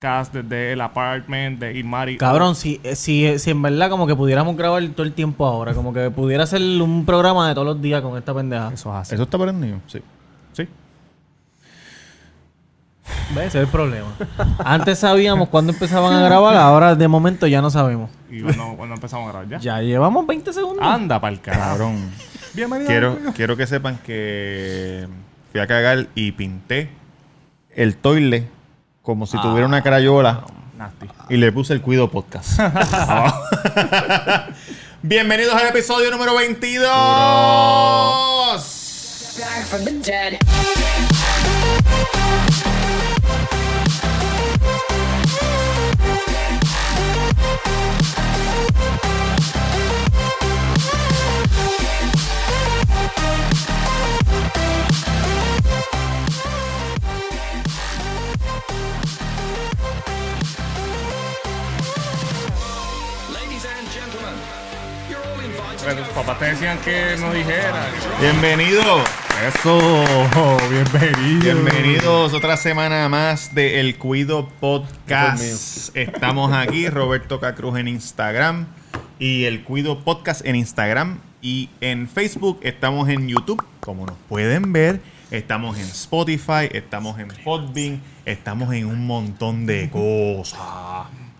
desde el apartment de Irmari. Cabrón, si, eh, si, eh, si en verdad como que pudiéramos grabar todo el tiempo ahora, como que pudiera hacer un programa de todos los días con esta pendeja. Eso es así. ¿Eso está prendido? Sí. Sí. ¿Ves? Ese es el problema. Antes sabíamos cuándo empezaban a grabar, ahora de momento ya no sabemos. Y cuando, cuando empezamos a grabar ya. Ya llevamos 20 segundos. Anda para el carajo. Cabrón. Bienvenido. quiero, quiero que sepan que fui a cagar y pinté el toile como si tuviera una crayola Nasty. y le puse el Cuido Podcast. Abajo. Bienvenidos al episodio número 22. back from the dead. Pero tus papás te decían que no dijera. Bienvenidos. Eso. Bienvenido. Bienvenidos otra semana más de El Cuido Podcast. Estamos aquí, Roberto Cacruz en Instagram y El Cuido Podcast en Instagram y en Facebook. Estamos en YouTube, como nos pueden ver. Estamos en Spotify, estamos en Podbean, estamos en un montón de cosas.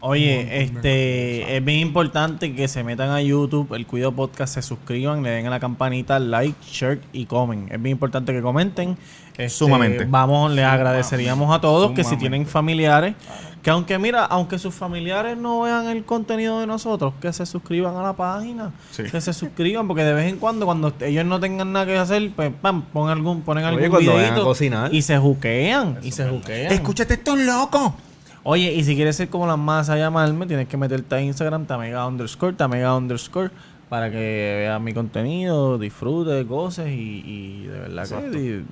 Oye, este es bien importante que se metan a YouTube, el Cuido Podcast, se suscriban, le den a la campanita, like, share y comen. Es bien importante que comenten. Este, Sumamente. Vamos, les agradeceríamos a todos que si tienen familiares, que aunque mira, aunque sus familiares no vean el contenido de nosotros, que se suscriban a la página, Sí. que se suscriban, porque de vez en cuando, cuando ellos no tengan nada que hacer, pues pam, ponen algún, ponen Oye, algún videito y se juquean, y se juquean. Escúchate estos locos. Oye, y si quieres ser como las masas a llamarme, tienes que meterte a Instagram, tamega underscore, tamega underscore, para que veas mi contenido, disfrute, cosas y, y de verdad que...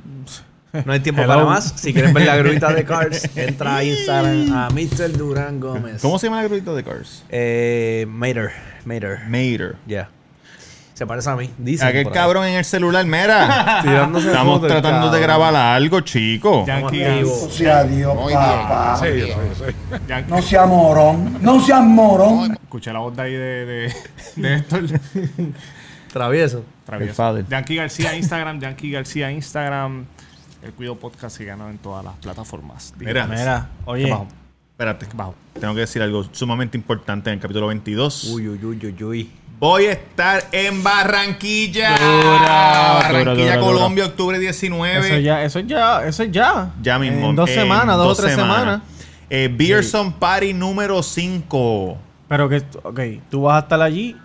No hay tiempo Hello. para más. Si quieren ver la gruita de Cars, entra a Instagram a Mr. Durán Gómez. ¿Cómo se llama el grito de Cars? Eh, Mater. Mater. Mater. Ya. Se parece a mí. Dice. Aquel cabrón en el celular, mira. Tirándose Estamos fotos, tratando de grabar algo, chico. Yankee. Gas. sea Dios, papá. Yankee- No sea morón. No sea morón. Escuché la voz de ahí de, de, de Héctor. Travieso. Travieso. Yankee García Instagram, Yankee García Instagram. El Cuido Podcast se gana en todas las plataformas. Mira. Mira, oye, Bajo. Espérate. Bajo. Tengo que decir algo sumamente importante en el capítulo 22. Uy, uy, uy, uy, uy. Voy a estar en Barranquilla. Dura, Barranquilla, dura, dura, Colombia, octubre 19. eso ya, eso ya, eso ya. Ya mismo. En dos en semanas, dos, o tres semanas. Eh, Beerson Party número 5. Pero que, ok, tú vas a estar allí.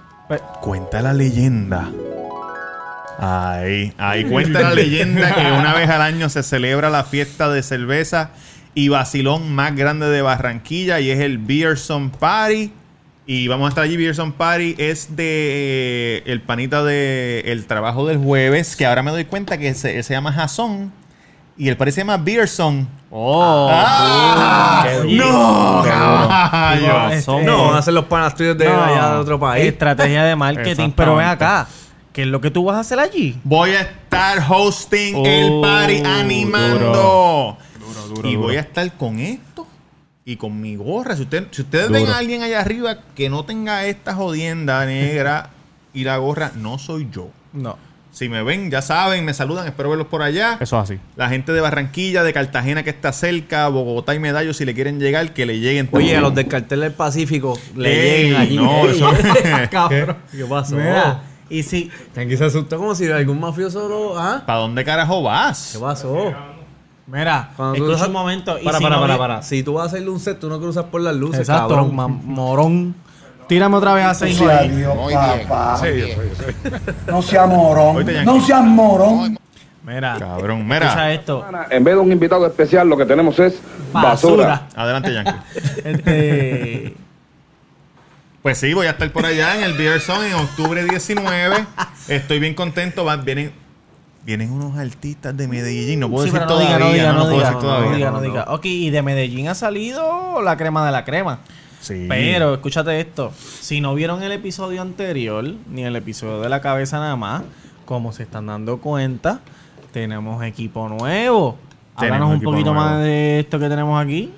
Cuenta la leyenda. Ahí, ahí cuenta la leyenda que una vez al año se celebra la fiesta de cerveza y vacilón más grande de Barranquilla y es el Beerson Party. Y vamos a estar allí. Beerson Party es de eh, el panita de el trabajo del jueves, que ahora me doy cuenta que se, se llama Jason y el party se llama Beerson. Oh, ¡Ah! Oye, ¡No! qué! Este, No, van a ser los panas tuyos de no, allá de otro país. Estrategia de marketing. Pero ven acá, ¿qué es lo que tú vas a hacer allí? Voy a estar hosting Oh, el party animando. Duro, duro, y duro. voy a estar con esto y con mi gorra. Si, usted- si ustedes ven a alguien allá arriba que no tenga esta jodienda negra y la gorra, no soy yo. No. Si me ven, ya saben, me saludan, espero verlos por allá. Eso es así. La gente de Barranquilla, de Cartagena que está cerca, Bogotá y Medallo, si le quieren llegar, que le lleguen. Oye, a los del cartel del Pacífico le Ey, lleguen allí. no, Ey, eso- Cabrón. ¿Qué pasó? Mira, y si, Yankee se asustó como si algún mafioso lo. ¿Ah? ¿Para dónde carajo vas? ¿Qué pasó? Mira, Cuando tú un momento. y Para, si para, no para, para. Si tú vas a hacerle un set, tú no cruzas por las luces, Exacto, cabrón. ma- morón. Tírame otra vez a No seis sea ahí. Dios, papá. Sí, No sea morón. No sea morón. Mira, Cabrón, escucha mira. esto. En vez de un invitado especial, lo que tenemos es basura. Adelante, Yankee. Este, Pues sí, voy a estar por allá en el Beer Song en octubre 19. Estoy bien contento. Va- vienen, vienen unos artistas de Medellín. No puedo sí, decir no diga, todavía. no diga, no puedo diga, decir todavía. no diga, no diga. Ok, y de Medellín ha salido la crema de la crema. Sí. Pero escúchate esto, si no vieron el episodio anterior, ni el episodio de la cabeza nada más, como se están dando cuenta, tenemos equipo nuevo. Háblanos un poquito nuevo. más de esto que tenemos aquí.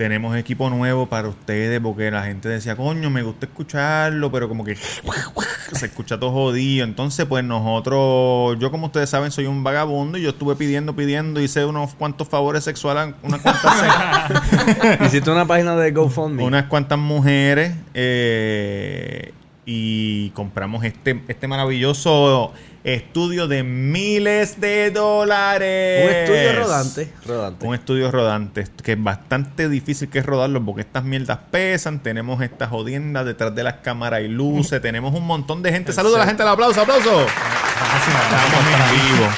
Tenemos equipo nuevo para ustedes porque la gente decía, coño, me gusta escucharlo, pero como que se escucha todo jodido. Entonces, pues nosotros, yo como ustedes saben, soy un vagabundo y yo estuve pidiendo, pidiendo, hice unos cuantos favores sexuales, a unas cuantas, Hiciste una página de GoFundMe. unas cuantas mujeres eh, y compramos este, este maravilloso estudio de miles de dólares. Un estudio rodante. Rodante. Un estudio rodante, que es bastante difícil que es rodarlo porque estas mierdas pesan, tenemos estas jodiendas detrás de las cámaras y luces, tenemos un montón de gente. Saludos a la gente, el aplauso, aplauso. Estamos en vivo.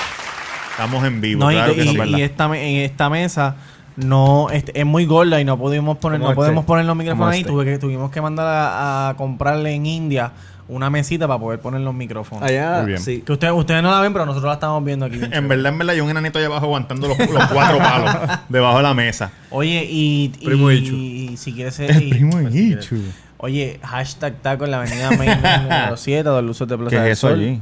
Estamos en vivo, No, y- claro que y, sí. y esta, en esta mesa no es muy gorda y no pudimos poner no podemos este. poner los micrófonos ahí este. tuve que, tuvimos que mandar a, a comprarle en India una mesita para poder poner los micrófonos Allá, Muy bien. sí. que ustedes ustedes no la ven pero nosotros la estamos viendo aquí En verdad, en verdad, hay un enanito allá abajo aguantando los, los cuatro palos debajo de la mesa. oye y, y, Primo Ichu. y si quieres ser El y- primo pues, si Ichu. quieres- oye hashtag taco en la avenida Main número 7 dos luces de Plaza ¿Qué del eso Sol, allí?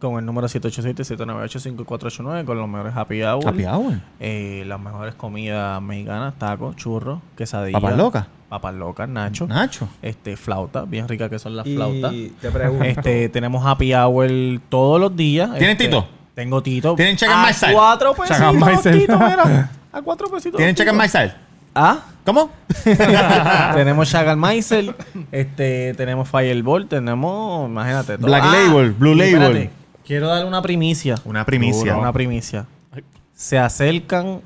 Con el número 787-798-5489 con los mejores happy hour Happy hour. Eh, las mejores comidas mexicanas, tacos, churros, quesadillas. Papas locas. Papas locas, nacho. Nacho. Este, flauta, bien rica que son las Y flautas. te pregunto. Este, tenemos happy hour todos los días. ¿Tienen Este, Tito? Tengo Tito. ¿Tienen cheque en A cuatro pesitos, MySal. Tito, mira. A cuatro pesitos. ¿Tienen Tito. Maizal? ¿Ah? ¿Cómo? tenemos Chagal Maisel, este, tenemos Fireball, tenemos, imagínate. todo. Black Label, Blue Label. espérate, quiero darle una primicia. Una primicia. Una primicia. Se acercan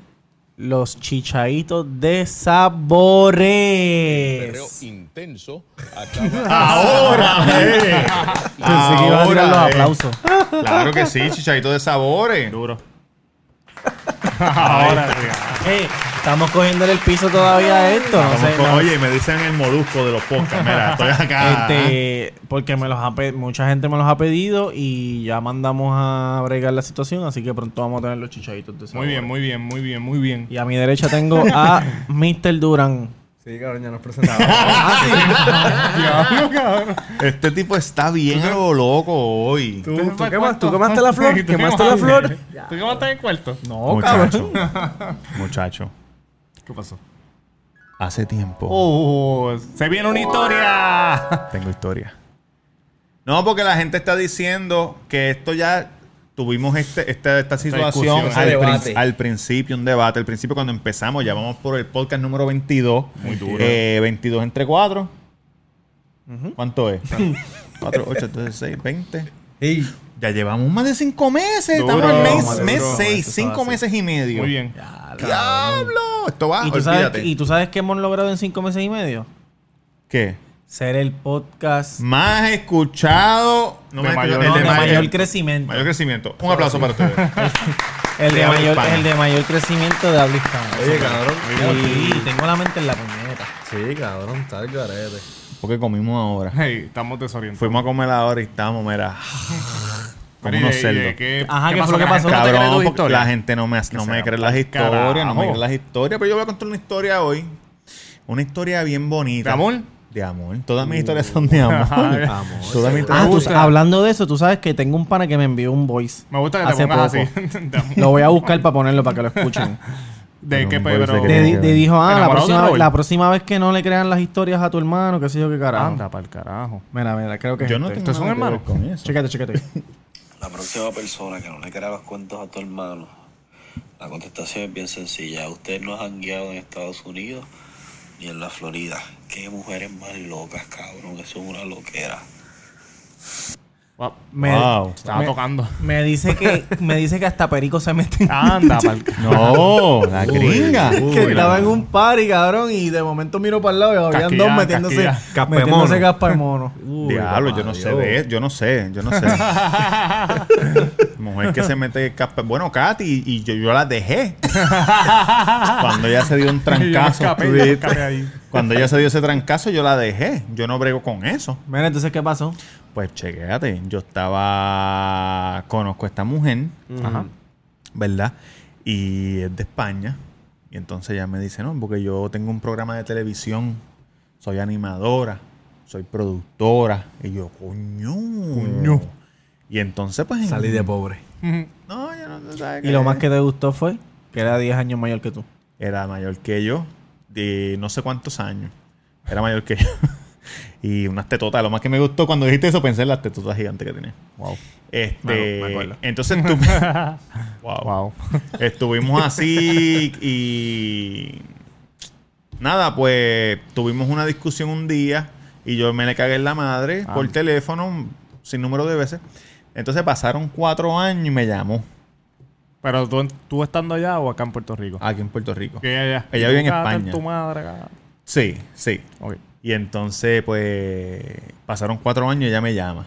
los chichaitos de sabores. intenso. Ahora, eh. Pensé que iba a tirar los Ahora, eh. aplausos. Claro que sí, chichadito de sabores. Duro. Ahora sí. Estamos cogiéndole el piso todavía a esto. No sé, con- no- Oye, me dicen el molusco de los podcasts. Mira, estoy acá. Este, porque me los ha mucha gente me los ha pedido y ya mandamos a bregar la situación, así que pronto vamos a tener los chichaditos de Muy bien, muy bien, muy bien, muy bien. Y a mi derecha tengo a Mr. Duran. Sí, cabrón, ya nos presentamos. Este tipo está bien a lo loco hoy. ¿Tú, tú quemas- tú quemaste la flor? ¿Tú ¿Quemaste la flor? ¿Tú quemaste el cuarto? No, Muchacho. Muchacho. ¿Qué pasó? Hace tiempo Oh, se viene una historia. tengo historia. No, porque la gente está diciendo que esto ya tuvimos este, esta, esta situación al, prin- al principio, un debate. Al principio, cuando empezamos, ya vamos por el podcast número 22. Muy duro. Eh, 22 entre 4. ¿Cuánto es? 4, 8, 13, 6, 20. Ey, Ya llevamos más de 5 meses. Duro, Estamos en mes, duro. mes Duro. 6, Eso 5 así. meses y medio. Muy bien. ¡Diablo! Esto va, ¿Y tú, sabes, olvídate. ¿Y tú sabes qué hemos logrado en cinco meses y medio? ¿Qué? Ser el podcast Más escuchado. No De me mayor- el no, de de mayor, mayor crecimiento. mayor crecimiento. Un aplauso para ustedes. El de, mayor, el de mayor crecimiento de habla hispana. Oye, cabrón. Y tengo la mente en la puñeta. Sí, cabrón, está el garete. Porque comimos ahora. Hey, estamos desorientados. Fuimos a comer ahora y estábamos, mira. Como Pero, ¿y unos de- cerdos. de ¿Qué, Ajá, ¿qué fue lo que que la pasó? no te cree Cabrón, porque la gente no me, no me cree las historias, no me cree las historias. Pero yo voy a contar una historia hoy. Una historia bien bonita. ¿De amor? De amor. Todas mis historias son de amor. Amor. Todas mis Ah, historias tú- hablando de eso, tú sabes que tengo un pana que me envió un voice. Me gusta que te hace pongas poco. así. De. Lo voy a buscar para ponerlo para que lo escuchen. ¿De No, qué, pero? di- te dijo, ah, la ¿Enamorado de próxima, Robert? la próxima vez que no le crean las historias a tu hermano, qué sé yo qué carajo. Anda, para el carajo. Mira, mira, creo que Yo no este. tengo ¿Estos son hermanos? con eso. Chécate, chécate. La próxima persona que no le crea los cuentos a tu hermano, la contestación es bien sencilla. Usted no ha jangueado en Estados Unidos ni en la Florida. Qué mujeres más locas, cabrón. Eso es una loquera. Wow. Me, Wow. Estaba me- tocando. me dice que me dice que hasta Perico se mete en- Anda, No, la gringa. que estaba en un party, cabrón, y de momento miro para el lado y habían dos metiéndose, casquilla. Caspa de metiéndose mono. caspa mono. Diablo, yo no sé de yo no sé, yo no sé. Mujer que se mete caspa. Bueno, Katy, y yo, yo la dejé. Cuando ella se dio un Yo me trancazo. escapé, tú yo me dijiste. escapé ahí. Cuando ella se dio ese trancazo, yo la dejé. Yo no brego con eso. Mira, entonces, ¿qué pasó? Pues chequéate, yo estaba. Conozco a esta mujer, Ajá. ¿verdad? Y es de España. Y entonces ella me dice, no, porque yo tengo un programa de televisión, soy animadora, soy productora. Y yo, coño. Coño. Y entonces, pues. en- Salí de pobre. No, yo no tú sabes Y lo más que te gustó fue que era 10 años mayor que tú. Era mayor que yo. De no sé cuántos años. Era mayor que yo. y unas tetotas. Lo más que me gustó cuando dijiste eso, pensé en las tetotas gigantes que tenía. Wow. Este, Me- me acuerdo. entonces tú, wow. Wow. Estuvimos así y nada, pues tuvimos una discusión un día y yo me le cagué en la madre Ah. por teléfono sin número de veces. Entonces pasaron cuatro años y me llamó Pero tú, tú estando allá o acá en Puerto Rico. aquí en Puerto Rico. Que ella, Ella vive en España. tu madre acá. Sí, sí. Ok. Y entonces, pues, pasaron cuatro años y ella me llama.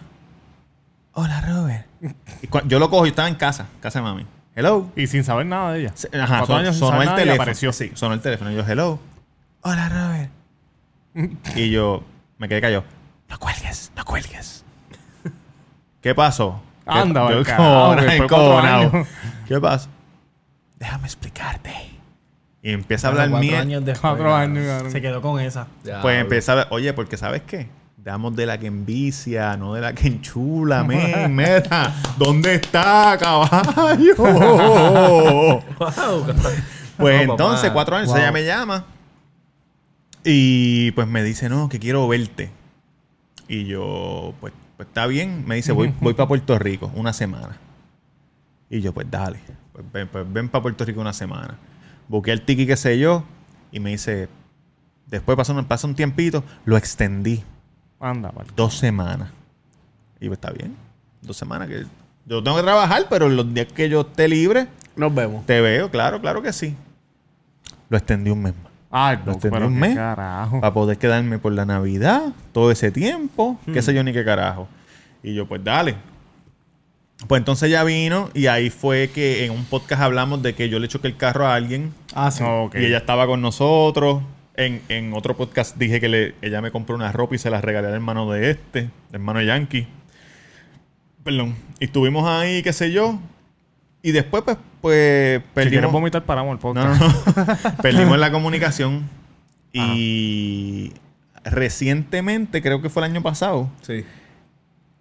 Hola, Robert. Y yo lo cojo, yo estaba en casa, casa de mami. Hello. Y sin saber nada de ella. Ajá, Cuatro son- años sin sonó saber el nada y teléfono. apareció. Sí, sonó el teléfono. Y yo, hello. Hola, Robert. y yo me quedé callado. No cuelgues, no cuelgues. ¿Qué pasó? Anda, yo, cuatro años. ¿Qué pasó? Déjame explicarte. Y empieza a Cuatro hablar mierda. años después. Cuatro ya. años, cabrón. Se quedó con esa. Pues empieza a ver, oye, porque ¿sabes qué? Damos de la que envicia, no de la que enchula, men, meta. ¿Dónde está, caballo? pues No, entonces, papá. cuatro años, Wow. ella me llama y pues me dice, no, que quiero verte. Y yo, pues, pues está bien. Me dice, voy, voy para Puerto Rico una semana. Y yo, pues dale. Pues ven, pues, ven para Puerto Rico una semana. Busqué el tiki, qué sé yo. Y me dice, después pasó un, pasa un tiempito, lo extendí Anda, vale. dos semanas. Y yo, está bien. Dos semanas que yo tengo que trabajar, pero los días que yo esté libre, Nos vemos. te veo. Claro, claro que sí. Lo extendí un mes más. Pero un mes carajo. para poder quedarme por la Navidad, todo ese tiempo, qué sé yo ni qué carajo. Y yo, pues dale. Pues entonces ya vino y ahí fue que en un podcast hablamos de que yo le choqué el carro a alguien Ah, sí. Y ella estaba con nosotros. En, en otro podcast dije que le- ella me compró una ropa y se la regalé al hermano de este, hermano Yankee. Perdón. Y estuvimos ahí, qué sé yo. Y después, pues, pues Si perdimos. vomitar, paramos el No, podcast. no, no. Perdimos la comunicación. Y recientemente, creo que fue el año pasado, Sí.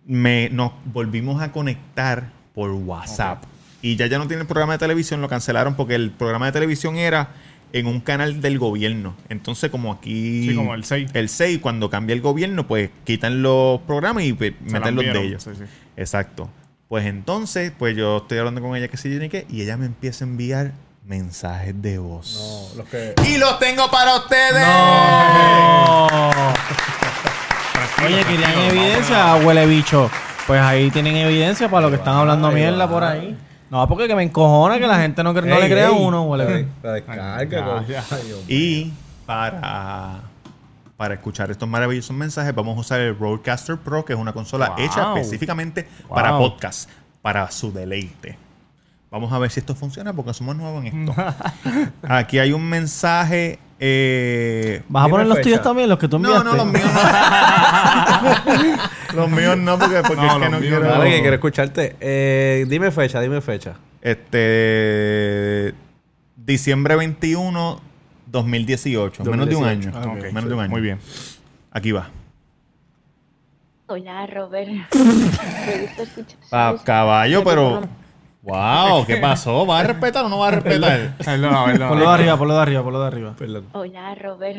me, nos volvimos a conectar por WhatsApp. Y ya ya no tiene el programa de televisión, lo cancelaron porque el programa de televisión era en un canal del gobierno. Entonces, como aquí. Sí, como el 6. El 6, cuando cambia el gobierno, pues quitan los programas y pues, meten los de ellos. Sí, sí. Exacto. Pues entonces, pues yo estoy hablando con ella que sí ni qué, y ella me empieza a enviar mensajes de voz. No, los que. Y los tengo para ustedes. Oye, querían evidencia, huele bicho. Pues ahí tienen evidencia para lo que están hablando Ay, mierda por ahí. No, porque que me encojona que la gente no, cre- no Ey, le crea a uno, huele bicho. La descarga. Ay. Y para, para escuchar estos maravillosos mensajes, vamos a usar el Roadcaster Pro, que es una consola Wow. hecha específicamente Wow. para podcast, para su deleite. Vamos a ver si esto funciona porque somos nuevos en esto. Aquí hay un mensaje. eh, ¿Vas a poner los fecha. tuyos también, los que tú no, enviaste? no, los míos no. los míos no, porque, porque No, es que no quiero. Dale, que quiero escucharte. Eh, dime fecha, dime fecha. Este. Diciembre 21, 2018. Menos de un 2018. año. Ah, Menos de un año. Muy bien. Aquí va. Hola, Robert. Me gusta escuchar. Ah, caballo, pero. por lo- ¡Wow! ¿Qué pasó? ¿Va a respetar o no va a respetar? Perdona. Ponlo de arriba, ponlo de arriba, ponlo de arriba. Perdón. Hola, Robert.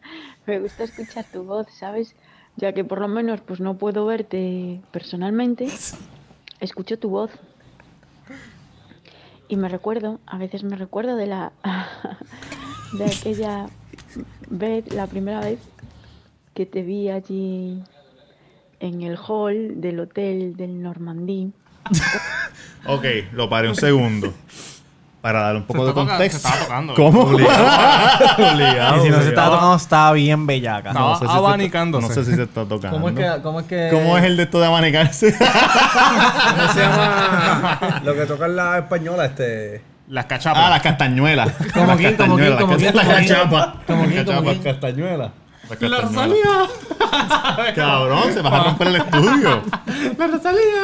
Me gusta escuchar tu voz, ¿sabes? Ya que por lo menos pues no puedo verte personalmente, escucho tu voz. Y me recuerdo, a veces me recuerdo de la de aquella vez, la primera vez que te vi allí en el hall del hotel del Normandí. ok, lo paré un segundo. Para dar un poco Se de contexto. se estaba tocando. ¿Cómo? Y si no se estaba tocando, estaba bien bellaca. Estaba No sé si se está- abanicándose. No sé si se está tocando. ¿Cómo es que, cómo es que... ¿Cómo es el de esto de abanicarse? ¿Cómo se llama? Lo que toca en la española, este. Las cachapas. ah, las castañuelas. Como Las quién, como castañuelas, como las cachapas. Como Las quién, como cachapas. quién. Castañuela. Las castañuelas. Cabrón, se va a romper el estudio. La Rosalía.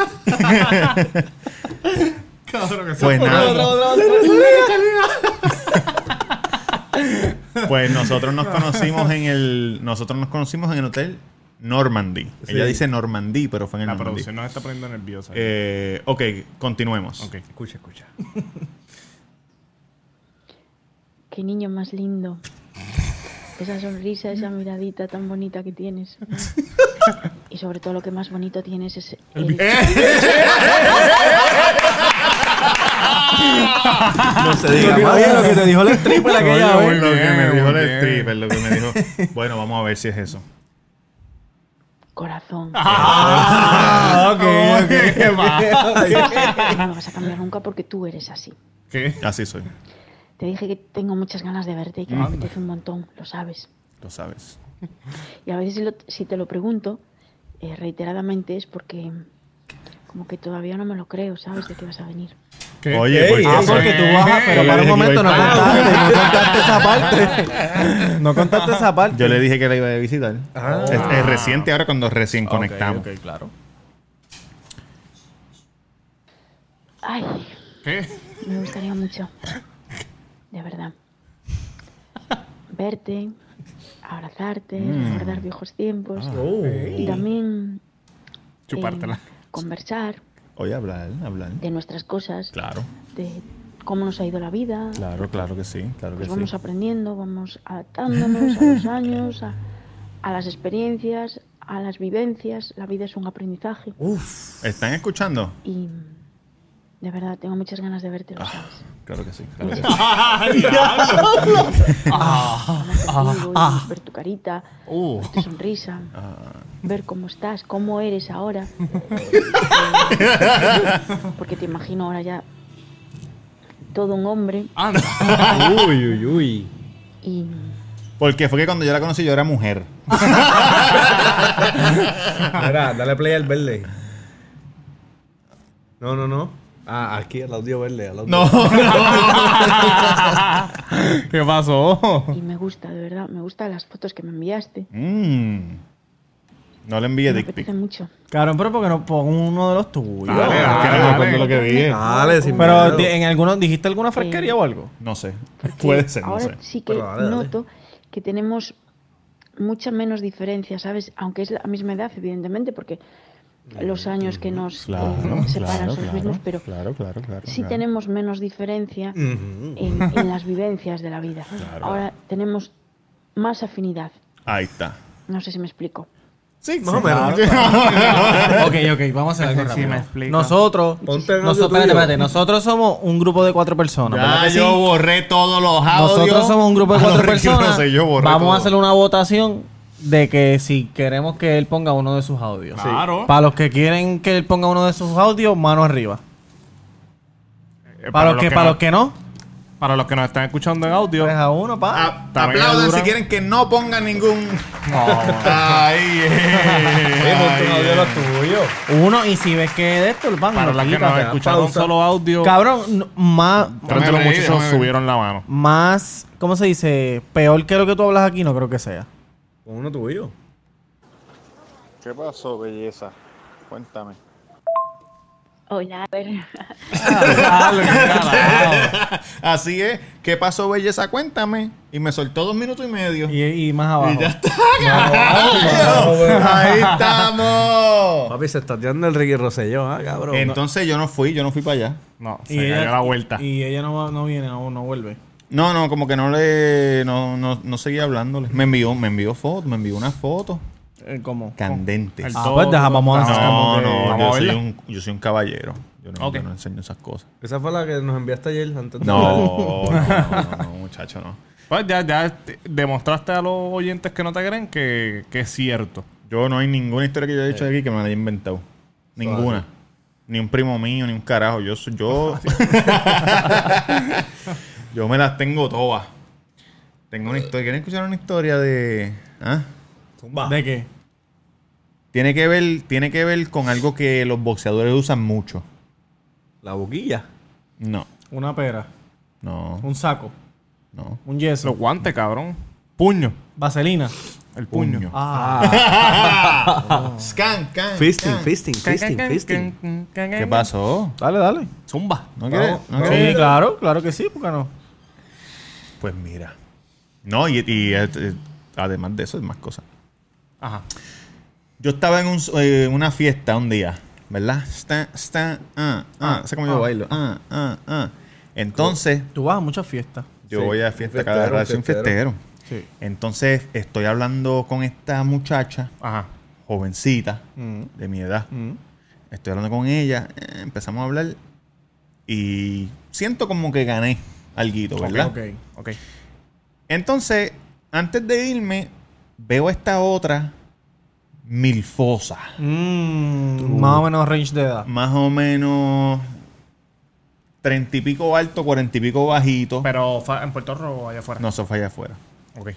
Cabrón, que Pues se- nada. Pues nosotros nos conocimos en el nosotros nos conocimos en el hotel Normandy. Ella dice Normandy, pero fue en el La Normandy. producción nos está poniendo nerviosa. Eh, ok, continuemos. ok. Escucha, escucha. Qué niño más lindo. esa sonrisa, esa miradita tan bonita que tienes. Y sobre todo lo que más bonito tienes es el... No se Lo diga que, más. oye, lo que te dijo el stripper aquella Oye, vez. lo que me dijo el stripper, lo que me dijo. Bueno, vamos a ver si es eso. corazón. Ah, ok, ok. No me vas a cambiar nunca porque tú eres así. ¿Qué? Así soy, Te dije que tengo muchas ganas de verte y que me apetece un montón, lo sabes. lo sabes. Y a veces si, lo- si te lo pregunto eh, reiteradamente es porque como que todavía no me lo creo, ¿sabes? De que vas a venir. ¿Qué? Oye, Ey, ¿por qué? Ah, porque tú bajas, pero para un momento no contaste, no contaste esa parte. No contaste esa parte. Yo le dije que la iba a visitar. Ah. Es, es reciente ahora cuando recién conectamos. ok, claro. Ay, ¿Qué? me gustaría mucho. De verdad. Verte, abrazarte, recordar viejos tiempos. Oh. Y también Chupártela. eh, conversar Oye, hablar, hablar. de nuestras cosas, Claro, de cómo nos ha ido la vida. claro, claro que sí, claro que Pues vamos sí. aprendiendo, vamos adaptándonos a los años, a, a las experiencias, a las vivencias. La vida es un aprendizaje. ¿Están escuchando? Y de verdad, tengo muchas ganas de verte, Ah. lo sabes. Claro que sí. Claro que sí. Hablar contigo y ver tu carita, Uh. ver tu sonrisa, ver cómo estás, cómo eres ahora. Porque te imagino ahora ya todo un hombre Anda. Uy, uy, uy. y Porque fue que cuando yo la conocí yo era mujer. Mira, dale play al verde. No, no, no. Ah, aquí al audio verde. Al audio No. ¿Qué pasó? Y me gusta, de verdad, me gustan las fotos que me enviaste. Mm. No le envíe dick pic. mucho. Cabrón, pero porque no pongo uno de los tuyos. Dale, no dale, acuerdo dale. lo que dije. Dale, sin Pero en alguno dijiste alguna fresquería o algo. No sé. Puede ser, no Ahora sé. sí que Pero dale, dale. noto que tenemos mucha menos diferencia, ¿sabes? Aunque es la misma edad, evidentemente, porque los años que nos Claro, eh, separan claro, son los claro, mismos, pero claro, claro, claro. sí claro. tenemos menos diferencia en, en las vivencias de la vida. Ahora tenemos más afinidad. Ahí está. No sé si me explico. Sí, Más o menos. ok, ok, vamos a Sí, rápido. me explica. Nosotros, espérate, espérate, nosotros somos un grupo de cuatro personas. ¿verdad Ya que yo sí? borré todos los audios. Nosotros somos un grupo de cuatro personas. sé, yo borré Vamos todo. a hacer una votación de que si queremos que él ponga uno de sus audios. Claro. Para los que quieren que él ponga uno de sus audios, mano arriba. Eh, Para, los que, para no- los que no, para los que nos están escuchando en audio. a uno, pa. A- También aplaudan dura. si quieren que no pongan ningún. Un eh. tuyo. Uno, y si ves que de esto, van para lo los que quitas. nos escucharon pausa. solo audio. Cabrón, no- más, Tres de los muchachos subieron la mano. más, ¿cómo se dice? Peor que lo que tú hablas aquí, no creo que sea. Pon uno tuyo. ¿Qué pasó, belleza? Cuéntame. Hola, a ver. Así es. ¿Qué pasó, belleza? Cuéntame. Y me soltó dos minutos y medio. Y, y más abajo. Y ya está. Ahí estamos. Papi, se está tirando el Ricky Rosselló, ah, cabrón. Entonces yo no fui, yo no fui para allá. No, se Y cayó ella, la vuelta. Y ella no, va- no viene, no, no vuelve. No, no, como que no le. No, no, no seguía hablándole. Me envió, me envió foto, me envió una foto. Eh, ¿Cómo? Candentes. Ah, todo- pues deja, vamos a No, como No, que- no, vamos yo soy, verla. un, yo soy un caballero. Yo no, Ok. yo no enseño esas cosas. Esa fue la que nos enviaste ayer antes de No, no, no, no, no, muchacho, no. Pues ya, ya te- demostraste a los oyentes que no te creen que, que es cierto. Yo no hay ninguna historia que yo haya hecho aquí que me la haya inventado. Ninguna. Ni un primo mío, ni un carajo. Yo soy yo. yo me las tengo todas. Tengo una historia. ¿Quieren escuchar una historia de. ¿Ah? ¿De qué? Tiene que ver, tiene que ver con algo que los boxeadores usan mucho. La boquilla. No, Una pera, no, un saco, no. un yeso, Los guantes, cabrón. Puño. vaselina. El puño. Puño. Ah. Scan, can, Fisting, can. fisting, fisting, fisting. ¿Qué pasó? Dale, dale. Zumba. ¿No ¿No. Sí, claro, claro que sí, ¿por qué no? Pues mira. No, y, y, eh, eh, además de eso, hay más cosas. Ajá. Yo estaba en un, eh, una fiesta un día, ¿verdad? Está, está, ah, ah, sé cómo yo bailo. Ah, ah, ah. Entonces, Tú vas a muchas fiestas. yo Sí, voy a fiesta cada rato, soy un fiestero. fiestero. Sí. Entonces estoy hablando con esta muchacha, Ajá. jovencita, Mm. de mi edad. Mm. Estoy hablando con ella, eh, empezamos a hablar y siento como que gané alguito, ¿verdad? Ok. Ok. Entonces, antes de irme, veo esta otra milfosa. Mm, más o menos range de edad. Más o menos treinta y pico alto, cuarenta y pico bajito. Pero en Puerto Rico o allá afuera. No, eso fue allá afuera. Ok.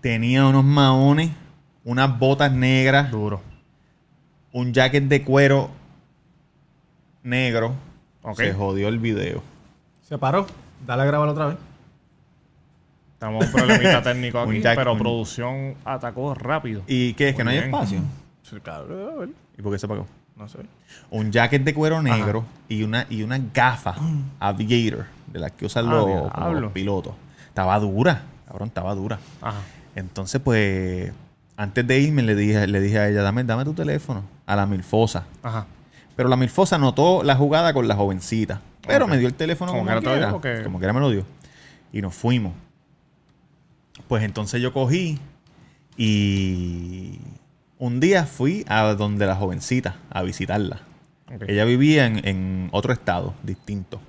Tenía unos maones, unas botas negras, Duro. un jacket de cuero negro. Ok. Se jodió el video. Se paró. Dale a grabar otra vez. Estamos un problemita técnico aquí, jack- pero un- producción atacó rápido. ¿Y qué es? ¿Que no Muy hay bien. espacio? Sí, claro, a ver. ¿Y por qué se apagó? No sé. Un jacket de cuero negro y una, y una gafa aviator de las que usan Ah, los, diablo. como los pilotos. Estaba dura, cabrón, estaba dura. Ajá. Entonces, pues, antes de irme le dije, le dije a ella, dame, dame tu teléfono, a la milfosa. Ajá. Pero la milfosa notó la jugada con la jovencita. Pero me dio el teléfono ¿Como como, quiera? Como quiera me lo dio. Y nos fuimos. Pues entonces yo cogí y un día fui a donde la jovencita a visitarla. Ella vivía en, en otro estado distinto.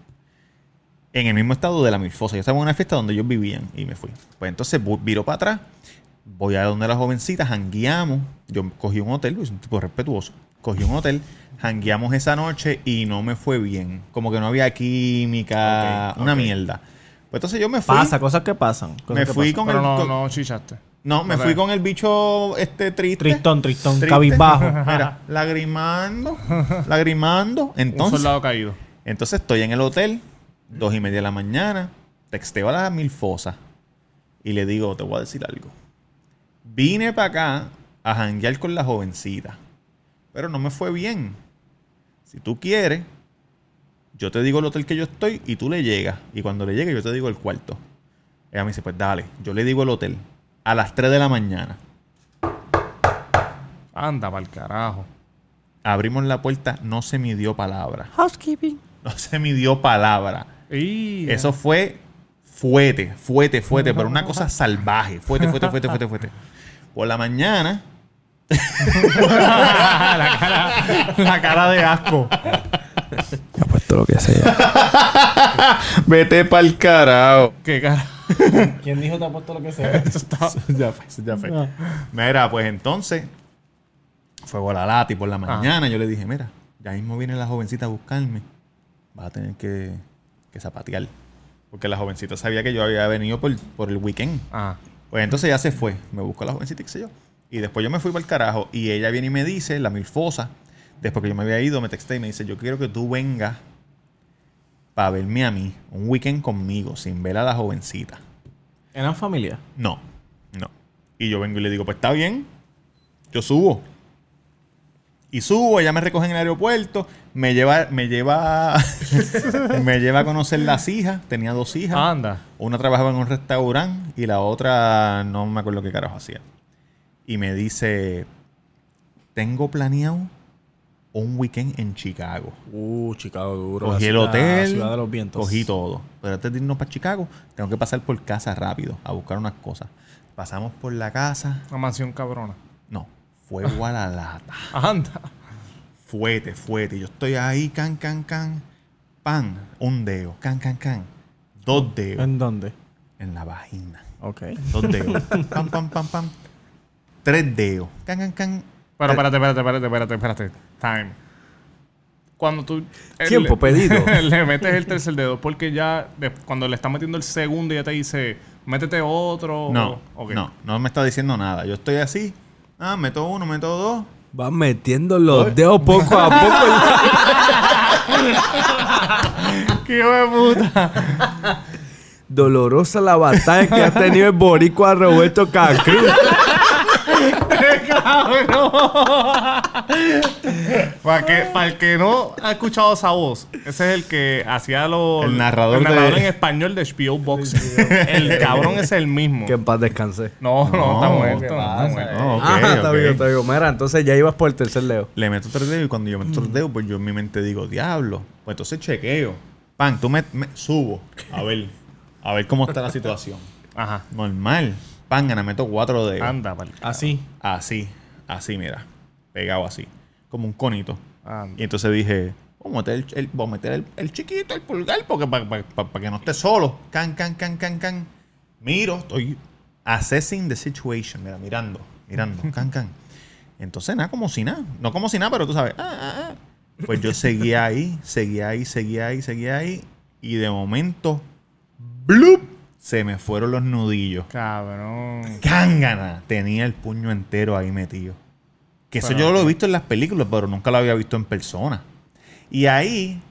En el mismo estado de la Milfosa. Yo estaba en una fiesta donde ellos vivían y me fui. Pues entonces viro para atrás. Voy a donde la jovencita, jangueamos. Yo cogí un hotel, soy un tipo respetuoso. Cogí un hotel, jangueamos esa noche y no me fue bien. Como que no había química, una mierda. Pues entonces yo me fui. Pasa, cosas que pasan. cosas me que fui pasan. con Pero el. no, con- no chichaste. no, me fui con el bicho este triste. Tristón, tristón, Triste. cabizbajo. Mira, lagrimando, lagrimando. Un Entonces, soldado caído. entonces estoy en el hotel, dos y media de la mañana, texteo a la milfosa y le digo, te voy a decir algo. Vine para acá a janguear con la jovencita, pero no me fue bien. Si tú quieres, yo te digo el hotel que yo estoy y tú le llegas. Y cuando le llegue, yo te digo el cuarto. Ella me dice, pues dale, yo le digo el hotel a las 3 de la mañana. Anda pa'l carajo. Abrimos la puerta, no se midió palabra. Housekeeping. No se midió palabra. Y Eso fue fuerte, fuerte, fuerte, pero una cosa salvaje. Fuerte, fuerte, fuerte, fuerte, fuerte. Por la mañana, la, cara, la cara de asco. Yo apuesto lo que sea. vete pa'l carajo. Qué cara. ¿Quién dijo te ha puesto lo que sea? Eso está. ya fue, eso ya fue. Mira, pues entonces, fue la lata y por la mañana yo le dije, mira, ya mismo viene la jovencita a buscarme. Vas a tener que, que zapatear. Porque la jovencita sabía que yo había venido por, por el weekend. Ajá. Pues entonces ya se fue. Me buscó la jovencita y qué sé yo. Y después yo me fui para el carajo. Y ella viene y me dice, la milfosa, después que yo me había ido, me texté y me dice, yo quiero que tú vengas para verme a mí. Un weekend conmigo, sin ver a la jovencita. ¿Eran familia? No, no. Y yo vengo y le digo, pues está bien. Yo subo. Y subo, ella me recoge en el aeropuerto, me lleva, me lleva, me lleva a conocer las hijas. Tenía dos hijas. Anda. Una trabajaba en un restaurante y la otra no me acuerdo qué carajo hacía. Y me dice, tengo planeado un weekend en Chicago. Uh, Chicago duro. Cogí el hotel, Ciudad de los vientos. cogí todo. Pero antes de irnos para Chicago, tengo que pasar por casa rápido a buscar unas cosas. Pasamos por la casa. Una mansión cabrona. No, fuego a la lata. Anda. Fuete, fuete. Yo estoy ahí, can, can, can. Pan, un dedo. Can, can, can. Dos dedos. ¿En dónde? En la vagina. Ok. Dos dedos. pam, pam, pam, pam. Tres dedos. Can, can, can. Pero espérate, espérate, espérate, espérate, espérate. Time. Cuando tú. eh, Tiempo le- pedido. le metes el tercer dedo, porque ya de- cuando le estás metiendo el segundo, ya te dice, métete otro. No, no, no me está diciendo nada. Yo estoy así. Ah, meto uno, meto dos. Vas metiendo los dedos poco a poco. ¡Qué hijo de puta! Dolorosa la batalla que ha tenido el boricua Roberto Cacruz. para, que, para el que no ha escuchado esa voz, ese es el que hacía los. El narrador el narrador de- en español de HBO Boxing. el cabrón es el mismo. Que en paz descanse. No, no, está No, muerto. ¿qué no está. No, ok, ah, está ok. bien, está bien. Mira, entonces ya ibas por el tercer dedo. Le meto tres dedos y cuando yo meto tres dedos, pues yo en mi mente digo, diablo. Pues entonces chequeo. Pan, tú me, me- subo. A ver. A ver cómo está la situación. Ajá. Normal. Pángana, meto cuatro dedos. Anda, pal. Así. Así, así, mira. Pegado así. Como un conito. Y entonces dije, voy a meter el, el- voy a meter el, el chiquito, el pulgar, porque para que no esté solo. Can, can, can, can, can. Miro, estoy assessing the situation. Mira, mirando, mirando. can, can. Entonces, nada, como si nada. No como si nada, pero tú sabes. ah, ah, ah. Pues yo seguía ahí, seguía ahí, seguía ahí, seguía ahí. Y de momento, ¡blup! Se me fueron los nudillos. Cabrón. ¡Cángana! Tenía el puño entero ahí metido. Que eso Pero, yo lo he ¿qué? visto en las películas, pero nunca lo había visto en persona. Y ahí,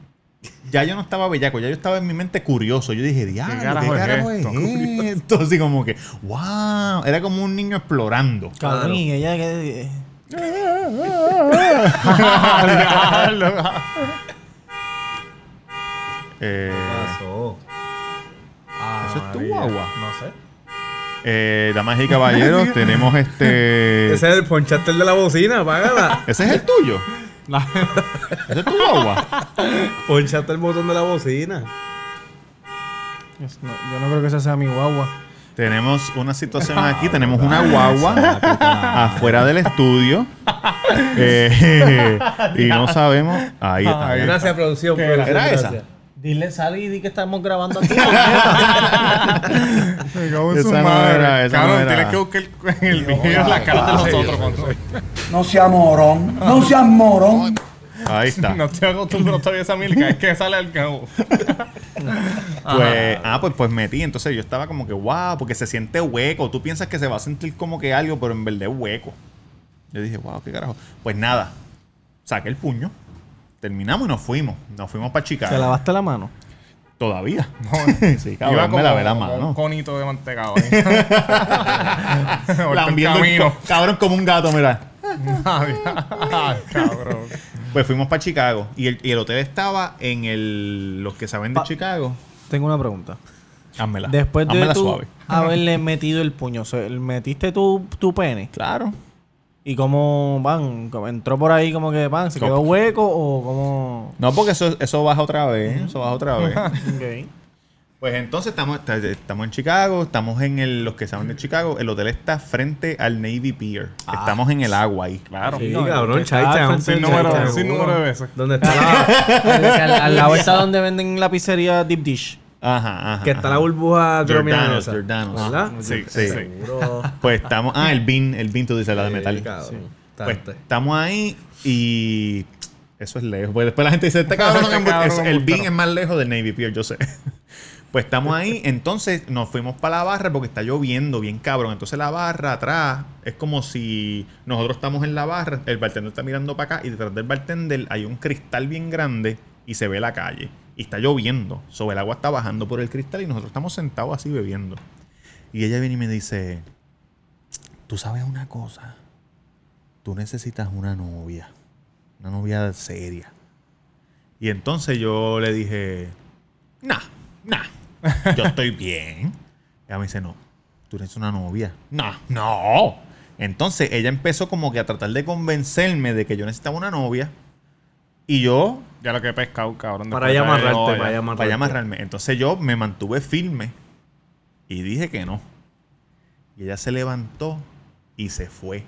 ya yo no estaba bellaco, ya yo estaba en mi mente curioso. Yo dije, diablo, ¿qué carajo carajo, es es, esto?" esto? Así como que, wow. Era como un niño explorando. Cabrón, y ella que. Eh, ¿Eso es tu guagua? No sé. eh, damas y caballeros, tenemos este... Ese es el ponchaste de la bocina, págala. ¿Ese es el tuyo? ¿Ese es tu guagua? Ponchaste el botón de la bocina. Es- no, yo no creo que esa sea mi guagua. Tenemos una situación aquí, tenemos una guagua afuera del estudio Eh, y no sabemos. Ahí está. ahí está. Gracias, producción. ¿Qué producción, era esa? gracias. Dile, sal y di que estamos grabando aquí. Esa no era, esa Cabrón, no era. tienes que buscar en el video las caras de nosotros. No seas morón. No seas morón. Ahí está. No estoy acostumbrado todavía a esa mílica. Es que sale al cabo. Pues, ah, pues, pues metí. Entonces yo estaba como que, wow, porque se siente hueco. Tú piensas que se va a sentir como que algo, pero en verdad es hueco. Yo dije, wow, qué carajo. Pues nada, saqué el puño, terminamos y nos fuimos. Nos fuimos para Chicago. ¿Te lavaste la mano? Todavía. sí, Iba cabrón, como, me lavé la como un mano. conito de mantecado el camino. co- cabrón como un gato, mira. Ay, cabrón. Pues fuimos para Chicago. Y el, y el hotel estaba en el. Los que saben de Pa- Chicago. Tengo una pregunta. Házmela. Después de Házmela tú suave. haberle metido el puño, o sea, ¿metiste tu, tu pene? Claro. ¿Y cómo van? ¿Cómo ¿Entró por ahí como que van? ¿Se quedó hueco o cómo...? No, porque eso, eso baja otra vez. Eso baja otra vez. Ok. Pues entonces estamos, estamos en Chicago, estamos en el, los que saben de Chicago, el hotel está frente al Navy Pier. Estamos en el agua ahí. Claro. Sí, No, cabrón, frente Sin número, sin número de veces. ¿Dónde está la, al, al lado está donde venden la pizzería Deep Dish. Ajá, ajá. que está ajá. la burbuja Jordanos? Jordanos. ¿Verdad? Sí, Sí. Seguro. Pues estamos, ah, el bean, el bean tú dices la de metal. Sí, cabrón. Pues Tante. estamos ahí y eso es lejos. Pues después la gente dice, este cabrón, Este cabrón es- el bean es más lejos del Navy Pier, yo sé. Pues estamos ahí, entonces nos fuimos para la barra porque está lloviendo bien cabrón. Entonces la barra atrás es como si nosotros estamos en la barra, el bartender está mirando para acá y detrás del bartender hay un cristal bien grande y se ve la calle. Y está lloviendo, sobre el agua está bajando por el cristal y nosotros estamos sentados así bebiendo. Y ella viene y me dice, tú sabes una cosa, tú necesitas una novia, una novia seria. Y entonces yo le dije, nah, nah, yo estoy bien. Ella me dice, no, tú eres una novia. No, no. Entonces ella empezó como que a tratar de convencerme de que yo necesitaba una novia. Y yo, Ya lo que he pescado, cabrón. Para llamarrarte, la olla. para llamarrarte. para amarrarme. Entonces yo me mantuve firme y dije que no. Y ella se levantó y se fue.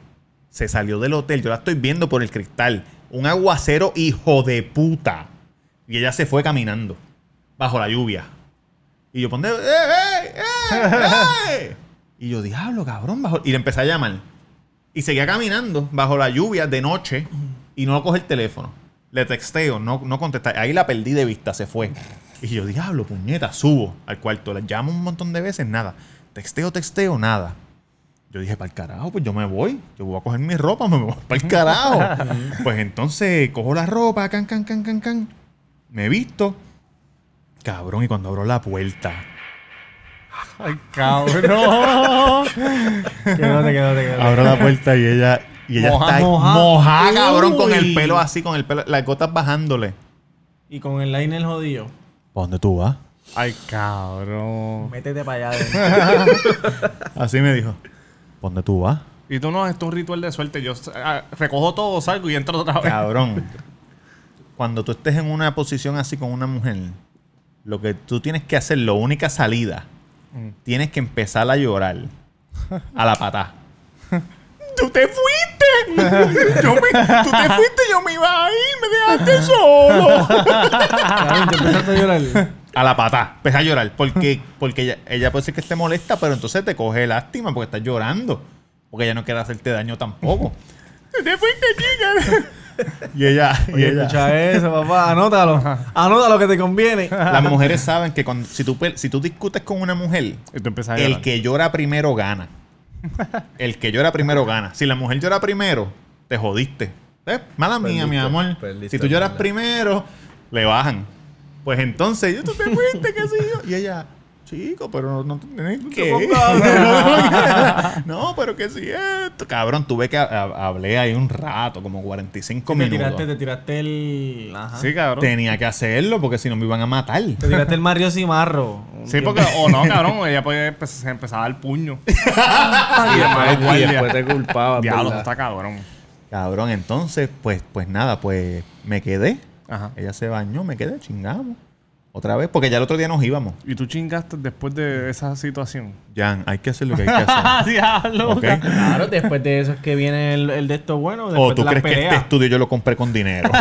Se salió del hotel. Yo la estoy viendo por el cristal. Un aguacero hijo de puta. Y ella se fue caminando bajo la lluvia. Y yo pondré, ¡eh, eh, eh, eh! Y yo, diablo, cabrón. Bajo... Y le empecé a llamar. Y seguía caminando bajo la lluvia de noche y no coge el teléfono. Le texteo, no, no contesta. Ahí la perdí de vista, se fue. Y yo, diablo, puñeta, subo al cuarto. Le llamo un montón de veces, nada. Texteo, texteo, nada. Yo dije, para el carajo, pues yo me voy. Yo voy a coger mi ropa, me voy para el carajo. pues entonces cojo la ropa, can, can, can, can, can. Me visto. Cabrón, y cuando abro la puerta, Ay, cabrón. Quédate, quédate, quédate. abro la puerta y ella, y ella Moja, está ahí, moja. moja, cabrón, con el pelo así, con el pelo, las gotas bajándole. Y con el liner jodido. ¿Para dónde tú vas? Ay, cabrón. Métete para allá. adentro. Así me dijo. ¿Para dónde tú vas? Y tú no, esto es un ritual de suerte. Yo ah, recojo todo, salgo y entro otra vez. Cabrón. Cuando tú estés en una posición así con una mujer, lo que tú tienes que hacer, la única salida, tienes que empezar a llorar a la pata. ¡Tú te fuiste! Yo me- ¡Tú te fuiste! Yo me iba a ir, me dejaste solo. Cabrón, te empezaste a llorar. A la pata. Empecé a llorar. Porque, porque ella, ella puede ser que esté molesta, pero entonces te coge lástima porque estás llorando. Porque ella no quiere hacerte daño tampoco. ¡Te fuiste, chica! y ella... y ella- escucha eso, papá. Anótalo. Anótalo que te conviene. Las mujeres saben que cuando, si, tú, si tú discutes con una mujer, tú a el que llora primero gana. El que llora primero gana. Si la mujer llora primero, te jodiste. ¿Eh? Mala mía, mi amor. si tú lloras primero, le bajan. Pues entonces, yo tú te fuiste, qué sé yo. Y ella, chico, pero no, no tienes que. no, pero que si esto. Cabrón, tuve que a- hablé ahí un rato, como 45 Te minutos. tiraste, te tiraste el. Ajá. Sí, cabrón. Tenía que hacerlo porque si no me iban a matar. Te tiraste el Mario Cimarro. Sí, tiempo. porque, o no, cabrón, ella empe- se empezaba el puño. Y después, y después te culpabas. Diablo, ¿verdad? está cabrón. Cabrón, entonces, pues, pues nada, pues me quedé. Ajá. Ella se bañó, me quedé, chingamos. Otra vez, porque ya el otro día nos íbamos. ¿Y tú chingaste después de esa situación? Jan, hay que hacer lo que hay que hacer. Diablo. ¿Ok? Claro, después de eso es que viene el, el de esto bueno. Después O tú de las crees que este estudio yo lo compré con dinero.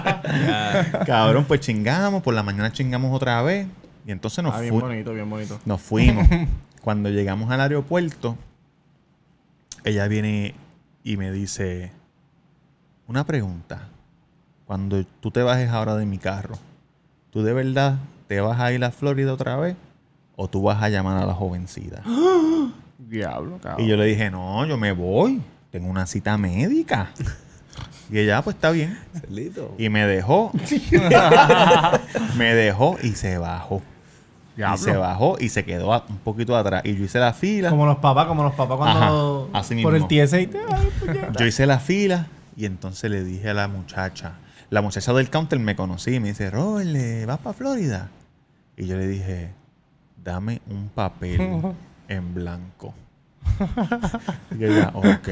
Cabrón, pues chingamos, por la mañana chingamos otra vez. Y entonces nos, Ah, bien fu- bonito, bien bonito. nos fuimos. Cuando llegamos al aeropuerto, ella viene y me dice, una pregunta. Cuando tú te bajes ahora de mi carro, ¿tú de verdad te vas a ir a Florida otra vez? ¿O tú vas a llamar a la jovencita? Diablo, cabrón. Y yo le dije, no, yo me voy. Tengo una cita médica. Y ella, "Ah, pues está bien. Celito. Y me dejó. me dejó y se bajó. Diablo. Y se bajó y se quedó a- un poquito atrás. Y yo hice la fila. Como los papás, como los papás cuando. Ajá, así Por el. TSA. y te- ay, pues. Yo hice la fila y entonces le dije a la muchacha. La muchacha del counter me conocí y me dice, Robert, ¿le ¿vas para Florida? Y yo le dije, dame un papel en blanco. Y ella, ok.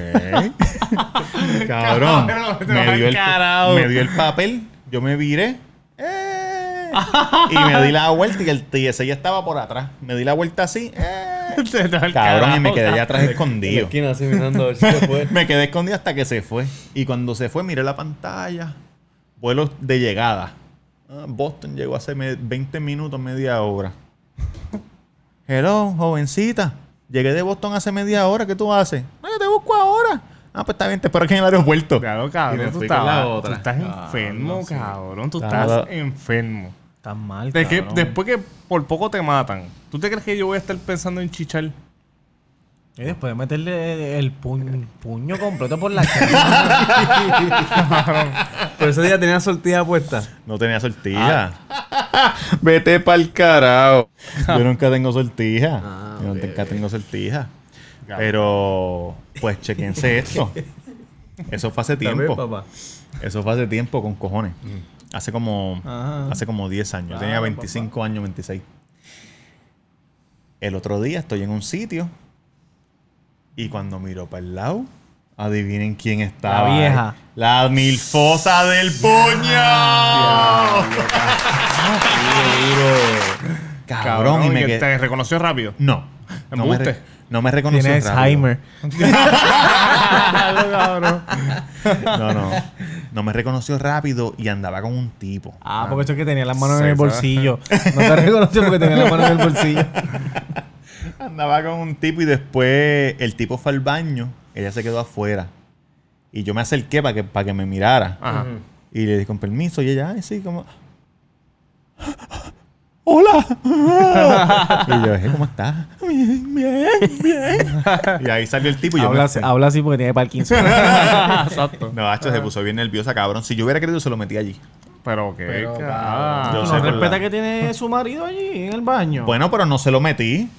Cabrón. Me, dio el, carajo. me dio el papel, yo me viré. ¡eh! Y me di la vuelta y el TS ya estaba por atrás. Me di la vuelta así. ¡eh! Cabrón, y me quedé allá atrás escondido. esquina así mirando. Me quedé escondido hasta que se fue. Y cuando se fue, miré la pantalla. Vuelo de llegada. Ah, Boston llegó hace me- 20 minutos, media hora. Hello, jovencita. Llegué de Boston hace media hora. ¿Qué tú haces? No, yo te busco ahora. Ah, pues está bien, te espero aquí en el aeropuerto. Claro, cabrón, tú, estás enfermo, cabrón. Tú estás enfermo. Tan mal. De que, cabrón. después que por poco te matan, ¿tú te crees que yo voy a estar pensando en chichar? Y después de meterle el puño, puño completo por la cara. Pero ese día tenía sortida puesta. No tenía sortija. Vete pa'l carajo. Yo nunca tengo sortija. Ah, Yo nunca tengo sortija. Pero, pues, chequense esto. Eso fue hace tiempo. papá. Eso fue hace tiempo con cojones. Hace como Ajá. hace como 10 años. Yo tenía Claro, 25 años, 26. El otro día estoy en un sitio y cuando miro para el lado, adivinen quién estaba. La vieja. ahí. La milfosa del puño. Cabrón, y me que te reconoció rápido. No. No me, re- no me reconoció Tiene rápido. Alzheimer. No, no. No me reconoció rápido y andaba con un tipo. Ah, porque eso es que tenía las manos Sí, en el bolsillo. No te reconoció porque tenía las manos en el bolsillo. Andaba con un tipo y después el tipo fue al baño, ella se quedó afuera. Y yo me acerqué para que, para que me mirara. Ajá. Y le dije con permiso y ella, ay, sí, como... ¡Hola! y yo, "Eh, ¿cómo estás? Bien, bien, bien. y ahí salió el tipo y yo Habla, me habla así porque tiene Parkinson. Exacto. No, Hacho se puso bien nerviosa, cabrón. Si yo hubiera querido, se lo metí allí. Pero qué Pero. Yo no respeta la- que tiene su marido allí en el baño. Bueno, pero no se lo metí.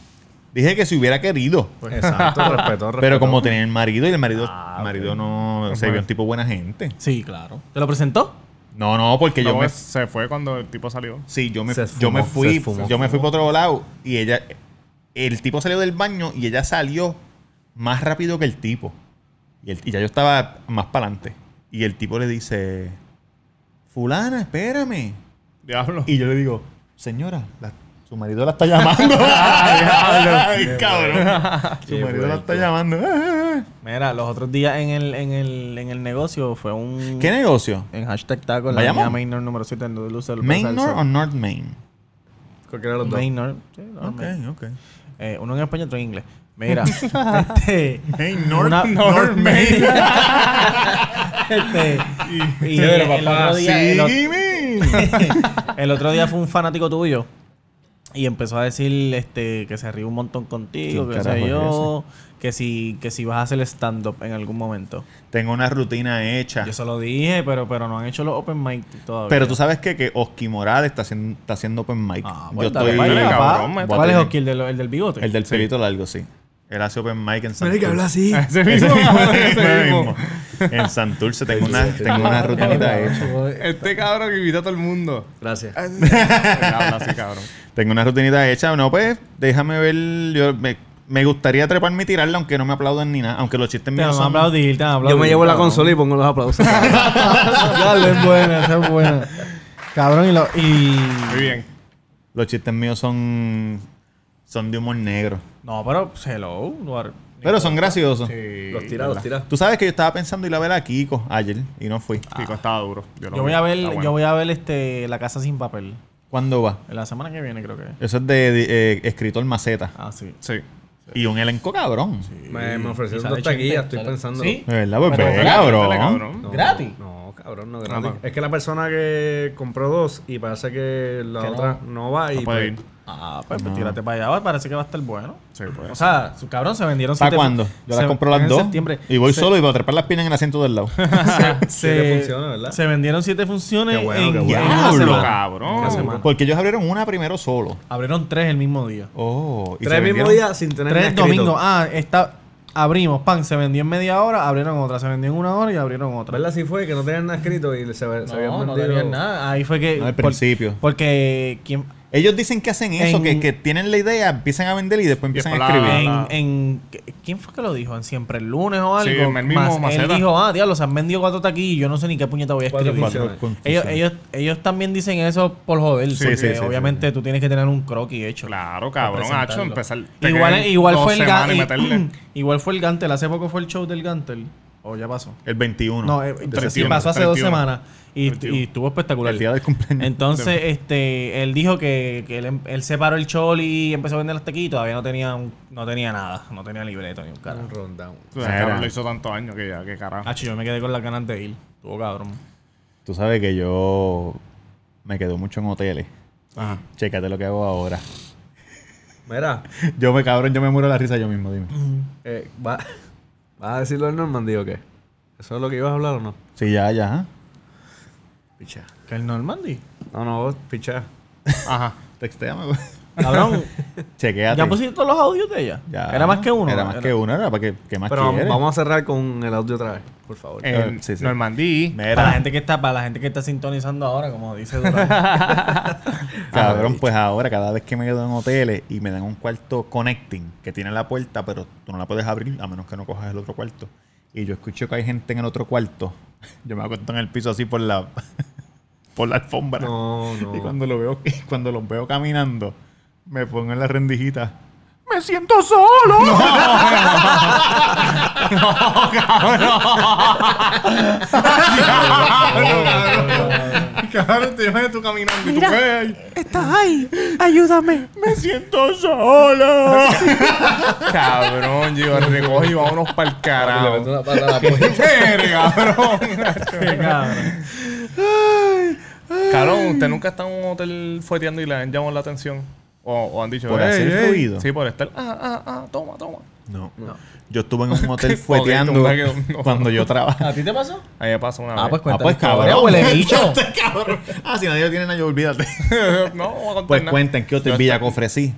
Dije que si hubiera querido. Exacto, respeto, respeto. Pero como tenía el marido y el marido, Ah, el marido no se vio un tipo buena gente. Sí, claro. ¿Te lo presentó? No, no, porque No, yo me se fue cuando el tipo salió. Sí, yo me, Se yo me fui, se yo me fui para otro lado y ella, el tipo salió del baño y ella salió más rápido que el tipo. Y, el- y ya yo estaba más para adelante. Y el tipo le dice, fulana, espérame. Diablo. Y yo le digo, señora, la- Su marido la está llamando. Ay, cabrón. Su marido la está llamando. Mira, los otros días en el, en el, en el negocio fue un... ¿Qué negocio? En hashtag taco, en la avenida Mainor número 7 en donde luce el ¿Mainor o North Main? Cualquiera de los dos. Mainor. Sí, North Ok, Main. ok. Eh, uno en español, otro en inglés. Mira, este... Hey, North, Una- North Main. este, y Chévere, el, el papá. otro día, el, Sí, ot- men. el otro día fue un fanático tuyo y empezó a decir este que se ríe un montón contigo, ¿Quién que sé es yo, que si, que si vas a hacer stand-up en algún momento. Tengo una rutina hecha. Yo se lo dije, pero, pero no han hecho los open mic todavía. Pero tú sabes qué? que Oski Morales está haciendo, está haciendo open mic. Ah, Yo pues dale estoy. cabrón. ¿Cuál es Oski? ¿El del, el del bigote? El del pelito largo, sí. Él hace open mic en Mira que habla Santurce. así. Ese mismo. Ese ese mismo. En Santurce tengo una, tengo una rutinita hecha. Este cabrón que invita a todo el mundo. Gracias. Habla así, cabrón. Tengo una rutinita hecha. No, pues, déjame ver. Yo me, me gustaría treparme y tirarla, aunque no me aplaudan ni nada. Aunque los chistes Te míos son. aplaudir, te van a aplaudir. Yo me llevo la cabrón. consola y pongo los aplausos. Dale, es buena, esa es buena. Cabrón, y, lo, y... Muy bien. Los chistes míos son. Son de humor negro. No, pero hello. Duar- Pero son graciosos. los tira, los tira. Tú sabes que yo estaba pensando ir a ver a Kiko ayer y no fui. Pico estaba duro. lo Yo voy a ver, bueno. yo voy a ver este La Casa Sin Papel. ¿Cuándo va? En la semana que viene creo que es. Eso es de, de, eh, escritor Maceta. Ah, sí. Sí. Y un elenco cabrón. Me, me ofrecieron dos taquillas, estoy pensando. ¿Sí? De verdad, pues gratis, cabrón. No, ¿Gratis? No, cabrón, no gratis. Ah, Es que la persona que compró dos y parece que la Que otra no, va y No puede pues, ir. Ah, pues, pues tírate para allá. Parece que va a estar bueno. Sí, pues. O sea, su cabrón se vendieron ¿Para cuándo? Yo las compro las en dos. septiembre. Y voy Se- solo y voy a trepar las piernas en el asiento del lado. Se, Siete funciones, ¿verdad? se vendieron siete funciones Qué bueno, en, qué bueno. una semana. cabrón. Una semana. Porque ellos abrieron una primero solo. Abrieron tres el mismo día. Oh. y tres mismos vendieron- días sin tener Tres domingos. Ah, está, abrimos, pan, se vendió en media hora, abrieron otra, se vendió en una hora y abrieron otra. ¿Verdad? Así fue, que no tenían nada escrito y se, se habían No, no vendido. tenían nada. Ahí fue que. No, al por- principio. porque quien, Ellos dicen que hacen eso, En- que, que tienen la idea, empiezan a vender y después empiezan a escribir. en, la- en- ¿Quién fue que lo dijo? ¿En Siempre el lunes o algo? Sí, el mismo Más, él dijo, ah, diablo, se han vendido cuatro taquillas y yo no sé ni qué puñeta voy a Cuatro escribir. Ellos, ellos, ellos también dicen eso por joder. Sí, porque sí, sí, obviamente tú tienes que tener un croquis hecho. Claro, cabrón. Hacho, empezar. Igual, igual fue el Gantel. Igual fue el Gantel. Hace poco fue el show del Gantel. O ya pasó. El 21. No, eh, de sí, 31. pasó hace dos 31. semanas. Y, 31. y estuvo espectacular. El día del cumpleaños. Entonces, este, él dijo que, que él, em- él separó el choli y empezó a vender las tequitas. Todavía no tenía, un- no tenía nada. No tenía libreto ni un carajo. Un rundown. O sea, lo hizo tantos años que ya, que carajo. Hacho, yo me quedé con las ganas de ir. Estuvo cabrón. Tú sabes que yo me quedo mucho en hoteles. Ajá. Chécate lo que hago ahora. Mira, Yo me cabrón, yo me muero de la risa yo mismo, dime. eh, ¿va- ¿vas a decirlo en Normandy o qué? ¿Eso es lo que ibas a hablar o no? Sí, ya, ya. ¿ah? Picha. ¿Que el Normandy? No, no, vos, picha. Ajá. Textéame, güey. Cabrón, Chequéate. ¿ya pusiste todos los audios de ella? Ya. Era más que uno. Era más que uno, era para que, ¿qué más Pero vamos, quieres? vamos a cerrar con el audio otra vez, por favor. En sí, sí. Normandí. Mira, Para la gente que está, para la gente que está sintonizando ahora, como dice Durán. cabrón, pues ahora cada vez que me quedo en hoteles y me dan un cuarto connecting que tiene la puerta, pero tú no la puedes abrir a menos que no cojas el otro cuarto. Y yo escucho que hay gente en el otro cuarto. Yo me acuesto en el piso así por la por la alfombra. No, no. Y cuando lo veo, y cuando los veo caminando, me pongo en la rendijita. ¡Me siento solo! Cabrón, te imaginas tú caminando y tú ves. ¡Estás ahí! ¡Ayúdame! ¡Me siento solo! Cabrón, yo recojo y vámonos para el Le carajo. meto una pata a la puerta. Verga, cabrón. ¡Qué cabrón! Cabrón, ¿usted nunca está en un hotel fueteando y le han llamado la atención? O, o han dicho, ¿Por "Ey, hacer ey". ruido? Sí, por estar. Ah, ah, ah, toma, toma. No. Yo estuve en un hotel fueteando no. cuando yo trabajaba. ¿A ti te pasó? A mí me pasó una Ah, vez. pues Ah, cuéntame. pues cabrón. huele bicho. cabrón. Ah, si nadie lo tiene nada, olvídate. no, vamos a contar Pues nada. cuenten, ¿qué hotel Yo Villa ofrecí?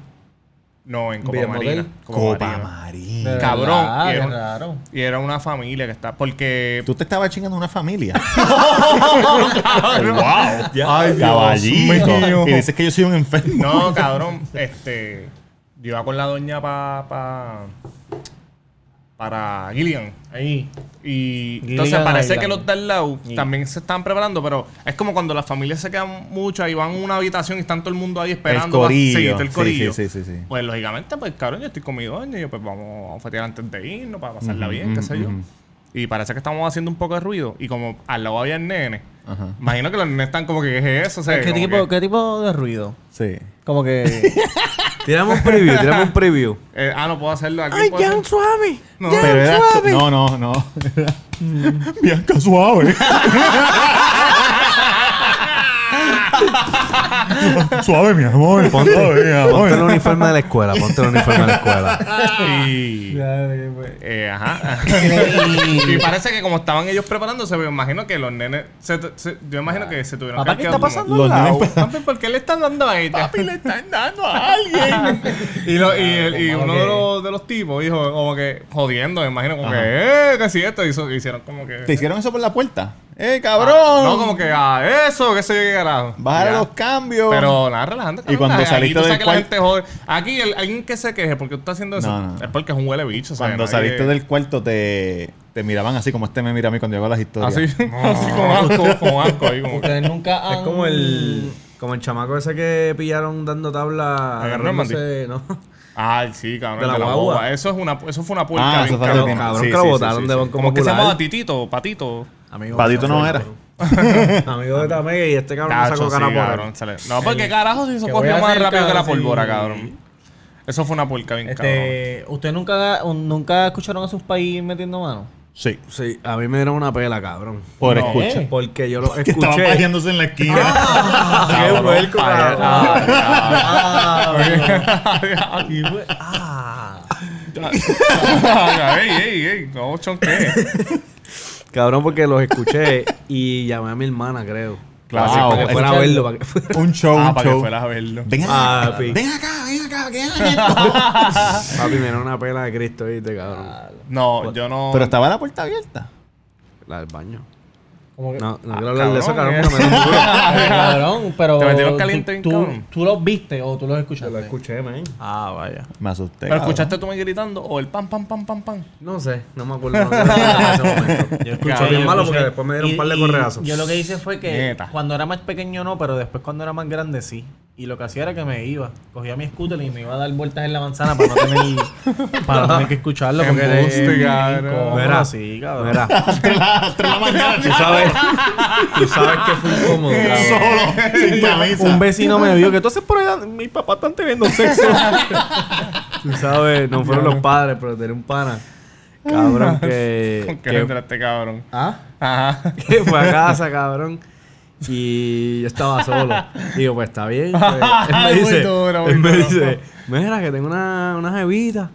No, en Copa Marina. Copa Marina. Marina. Cabrón. Y, era, qué un- raro. y era una familia que está. Porque. Tú te estabas chingando una familia. Cabrón. ¡Wow! Ay, Dios Caballito. Y dices que yo soy un enfermo. No, cabrón. Este. Yo iba con la doña pa, pa, para Gillian. Ahí. Y entonces parece Island. que los del lado también se están preparando, pero es como cuando las familias se quedan muchas y van a una habitación y está todo el mundo ahí esperando. El corillo. Sí, el corillo. sí, sí. Pues lógicamente, pues cabrón, yo estoy con mi doña y yo pues vamos a fetear antes de irnos para pasarla bien, qué sé yo. Y parece que estamos haciendo un poco de ruido. Y como al lado había el nene, Ajá. imagino que los nenes están como que, ¿qué es eso? O sea, ¿Qué como tipo, que- ¿Qué tipo de ruido? Sí. Como que. Tiramos un preview, tiramos un preview. eh, ah, no puedo hacerlo aquí. ¿puedo hacer? suave! No. Pero era. No, no, no. Era Bianca suave. suave, mi amor. Ponte, Suave, mi amor. ponte el uniforme de la escuela, ponte el uniforme de la escuela. Y, eh, ajá. y parece que como estaban ellos preparándose, me imagino que los nenes. se- se- yo imagino que se tuvieron Papá, que ¿qué está pasando al lado? nenes- Papi, ¿por qué le están dando a ella? Papi, le están dando a alguien. y lo- y, el- y uno de los, de los tipos dijo, como que jodiendo, me imagino, como que, eh, ¿qué es esto? Hizo- hicieron como que. ¿Te hicieron eso por la puerta? ¡Eh, cabrón! Ah, no, como que, ah, eso, qué sé yo qué carajo. Bajar los cambios. Pero nada, relajante. Y cuando saliste del que jode. Aquí el- alguien que se queje porque tú estás haciendo eso No, no, no. es porque es un huele bicho. Cuando saliste del cuarto te, te miraban así como este me mira a mí cuando yo hago las historias. Así, así como asco, como asco ahí. Como... Ustedes nunca han. Es como el. Como el chamaco ese que pillaron dando tabla. ¿Agarró el agarrándose- ¿no? Ay, sí, cabrón. De De la. Eso, es una, eso fue una puerca Ah, bien eso fue cabrón. Cabrón, Sí, que lo sí, botaron sí, de sí. Banco Como que se llamaba Titito, Patito. Amigo, Patito no era. Amigo de Tamegue y este cabrón no Tacho, sacó sí, cara por él. cabrón, No, porque carajo se hizo que a más rápido que la pólvora, sí. cabrón. Eso fue una puerca bien cabrón. Este, ¿Ustedes nunca, un- nunca escucharon a sus países metiendo mano? Sí. Sí, a mí me dieron una pela, cabrón. Por No. escucha. Porque yo lo escuché. pajeándose en la esquina. ¡Qué vuelco, cabrón! Ah. Ah. ey, ey, ey, no chonqué. Cabrón, porque los escuché y llamé a mi hermana, creo. Claro, para que fuera a verlo. Para que fuera. un show, Ah, un para que show. fueras a verlo. Ven Ah, acá, pi. ven acá, ven acá, ¿qué es esto? Papi, me dieron una pela de Cristo, ¿viste, cabrón? No, yo no. Pero estaba la puerta abierta. La del baño. Como que- No, no Ah, quiero hablar de eso, cabrón, cabrón, porque me da duro. cabrón, pero. Te metieron tú- caliente tú, cabrón. tú los viste o tú los Yo escuchaste. lo escuché, man. Ah, vaya. Me asusté. Pero cabrón. escuchaste tú me gritando o el pam, pam, pam, pam, pam. No sé, no me acuerdo. No me acuerdo en ese momento. Yo escuché bien yo malo porque después me dieron Y- un par de correazos. Yo lo que hice fue que cuando era más pequeño no, pero después cuando era más grande sí. Y lo que hacía era que me iba, cogía mi scooter y me iba a dar vueltas en la manzana para no tener, para no tener que escucharlo. Porque era Embuste, bien cabrón. incómodo, Mira, sí, cabrón. Mañana, tú sabes, tú sabes que fue incómodo, cabrón. solo, sin camisa. Un vecino me vio que tú haces por allá, mis papás están teniendo sexo. Tú sabes, no fueron los padres, pero tenía un pana. Cabrón, que. ¿Con qué que- entraste, cabrón? ¿Ah? Ajá. que fue a casa, cabrón. Y yo estaba solo. Digo, pues está bien. pues. Él me Muy dice, duro, muy él me duro. dice, mira que tengo una, una jevita.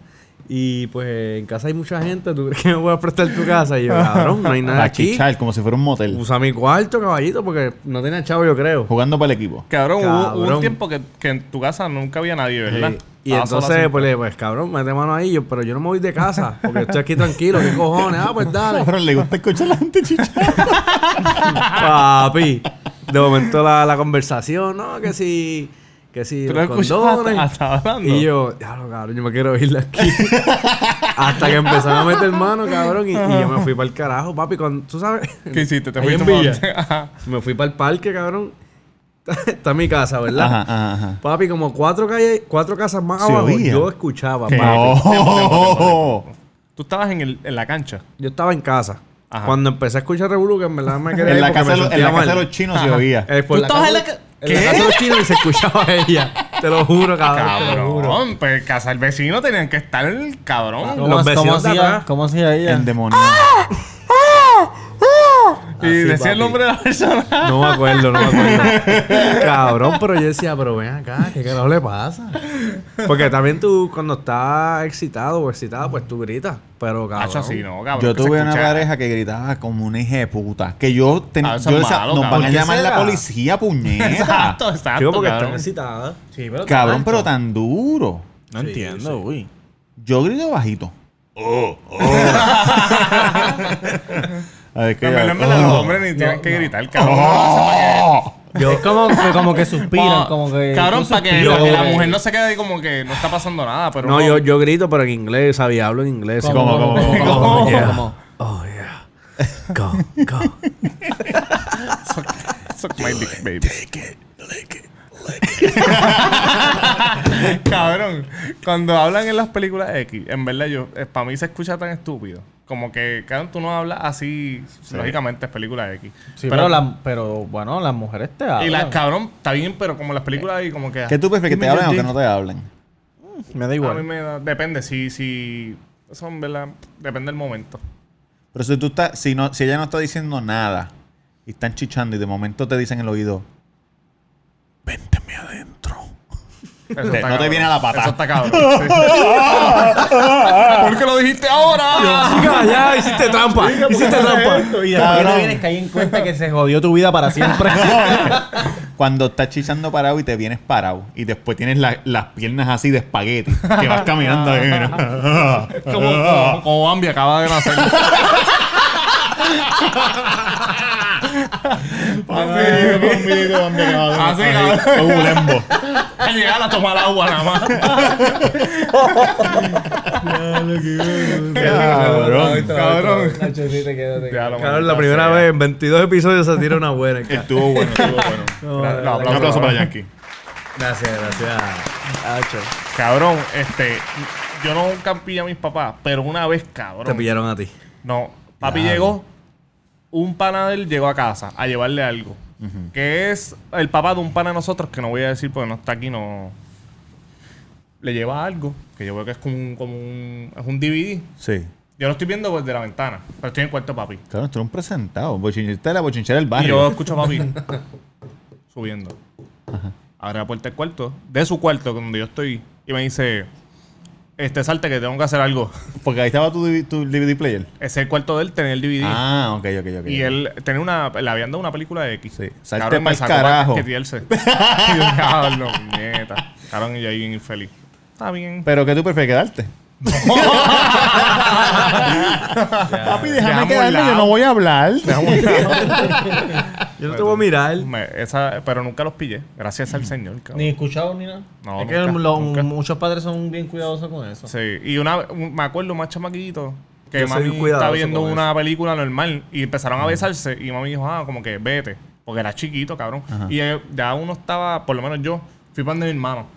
Y pues en casa hay mucha gente. ¿Tú crees que me puedes prestar tu casa? Y yo, cabrón, no hay nada Para aquí. chichar, como si fuera un motel. Usa mi cuarto, caballito, porque no tenía chavo, yo creo. Jugando para el equipo. Cabrón, hubo- Hubo, Cabrón. un tiempo que, que en tu casa nunca había nadie, ¿verdad? Sí. Y Estaba sola entonces, pues le pues cabrón, mete mano ahí. Yo, pero yo no me voy de casa, porque estoy aquí tranquilo. ¿Qué cojones? Ah, pues dale. Pero le gusta escuchar a la gente chichar. Papi. De momento la, la conversación, ¿no? Que si... Que si Tú los lo condones. hasta, hasta hablando. Y yo, diablo, cabrón, yo me quiero ir aquí. Hasta que empezaron a meter mano, cabrón. Y, y yo me fui para el carajo, papi. Cuando, ¿Tú sabes? ¿Qué hiciste? ¿Te fuiste Villa. Ajá. Me fui para el parque, cabrón. Está mi casa, ¿verdad? Ajá, ajá, ajá. Papi, como cuatro, calles, cuatro casas más abajo, oía. yo escuchaba, ¿Qué? papi. Oh. Tú estabas en, el, en la cancha. Yo estaba en casa. Ajá. Cuando empecé a escuchar Revolú, que en verdad me quería En la casa, me de los- en la casa de los chinos se oía. Eh, ¿Tú la estabas casa- en la de los chinos y se escuchaba a ella. Te lo juro, cabrón. Te lo juro. Cabrón, pues casa del vecino tenían que estar el cabrón. ¿Cómo, Los cómo vecinos de hacía, atrás. ¿Cómo hacía ella? Endemoniado. Y Así, decía papi. el nombre de la persona. No me acuerdo, no me acuerdo. Cabrón, pero yo decía, pero ven acá, ¿qué carajo le pasa? Porque también tú, cuando estás excitado o excitada, pues tú gritas. Pero cabrón. Hacho así, no, cabrón. Yo tuve una pareja que gritaba como una hija de puta. Que yo, ten- Ah, yo decía, nos cabrón. van a ¿Por qué llamar la policía, puñeta. Exacto, exacto. Chico, porque cabrón. están excitadas. Sí, pero Cabrón, pero tan duro. No entiendo, uy. Yo grito bajito. A ver, que En verdad, en verdad, los hombres ni tienen que gritar, cabrón. Es como que, como que suspiran, como que. Cabrón, tú para que suspiras, la, la güey. mujer no se quede ahí como que no está pasando nada, pero No, yo, yo grito, pero en inglés, ¿sabes? Hablo en inglés. ¿Cómo, cómo, cómo, ¿Cómo? Yeah. ¿Cómo? Oh, yeah. Go, go. Suck my dick, baby. Cabrón, cuando hablan en las películas X, en verdad yo, para mí se escucha tan estúpido. Como que, cabrón, tú no hablas así, lógicamente es película X. Sí, pero, la- pero bueno, las mujeres te hablan. Y las cabrón, está bien, pero como las películas ahí, como que. ¿Qué tú prefieres, que te hablen o que no te hablen? Me da A mí igual. me da, depende, si, si. Eso en verdad, depende del momento. Pero si tú estás, si no, si ella no está diciendo nada y están chichando y de momento te dicen en el oído, vénteme adentro. Eso Te- está no te cabrón. viene a la pata. Eso está cabrón. sí. ¿Por qué lo dijiste ahora? Chica, ya hiciste trampa. Hiciste trampa. Y después te vienes caí en cuenta que se jodió tu vida para siempre. Cuando estás chichando parado y te vienes parado y después tienes la- las piernas así de espagueti, que vas caminando ahí, mira. Como, como, como Bambi acaba de nacer. Así, cabrón. Un lembo. Llegar a tomar agua nada más. Cabrón. Cabrón. Cabrón. Cabrón, la primera vez en 22 episodios se tira una buena. Estuvo bueno, estuvo bueno. No, Un aplauso para Yankee. Gracias, gracias. Cabrón, este. Yo nunca pillé a mis papás, pero una vez, cabrón. Te pillaron a ti. No, papi llegó, un pana de él llegó a casa a llevarle algo. Que es el papá de un pana de nosotros, que no voy a decir porque no está aquí, no. Le lleva algo, que yo veo que es como un, como un, es un DVD. Sí. Yo lo estoy viendo desde la ventana, pero estoy en el cuarto de papi. Claro, tú eres un presentado. Bochinchera, la bochinchera del Y barrio. yo escucho a papi subiendo. Abre la puerta del cuarto, de su cuarto, donde yo estoy, y me dice: Este, salte que tengo que hacer algo. Porque ahí estaba tu, DV tu DVD player. Ese es el cuarto de él, tenía el DVD. Ah, ok, ok, ok. Y él tenía una. Le habían dado una película de X. Sí. Salte para carajo. yo, diablo, nieta. Cabrón, y yo ahí infeliz. Está bien. Pero ¿qué tú prefieres quedarte? Papi, déjame quedarme, yo no voy a hablar. Yo no te voy a mirar. Me- esa, pero nunca los pillé. Gracias al Señor, cabrón. Ni escuchado ni nada. No, es que nunca, lo- nunca. muchos padres son bien cuidadosos con eso. Sí. Y una un- me acuerdo más chamaquito que Yo soy mami cuidadoso estaba viendo con una película normal y empezaron a besarse y mami dijo, ah, como que vete. Porque era chiquito, cabrón. Y eh, ya uno estaba, por lo menos yo, fui para donde mi hermano.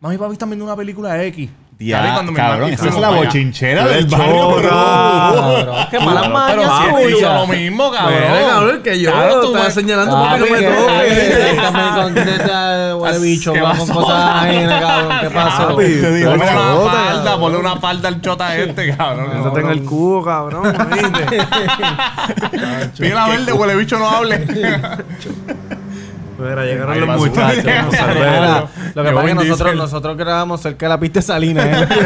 Mami papi están viendo una película de X. Ya, Cabrón, cuando mi esa es la bochinchera del barrio. Cabrón, qué Pero si tuyas. hizo lo mismo, cabrón. Mira, cabrón, que yo estaba me- señalando porque no me que- toque. que también con neta, huele bicho, ¿Qué va con pasó? cosas ajenas, cabrón. ¿Qué pasó? Ponle una falda, ponle una falda al chota este, cabrón. Eso tengo el cubo, cabrón. ¿viste? Pila verde, huele bicho, no hable. Mira, llegaron los muchachos. Mira, Lo que pasa es que nosotros, nosotros grabamos cerca de la pista de Salina. ¿eh?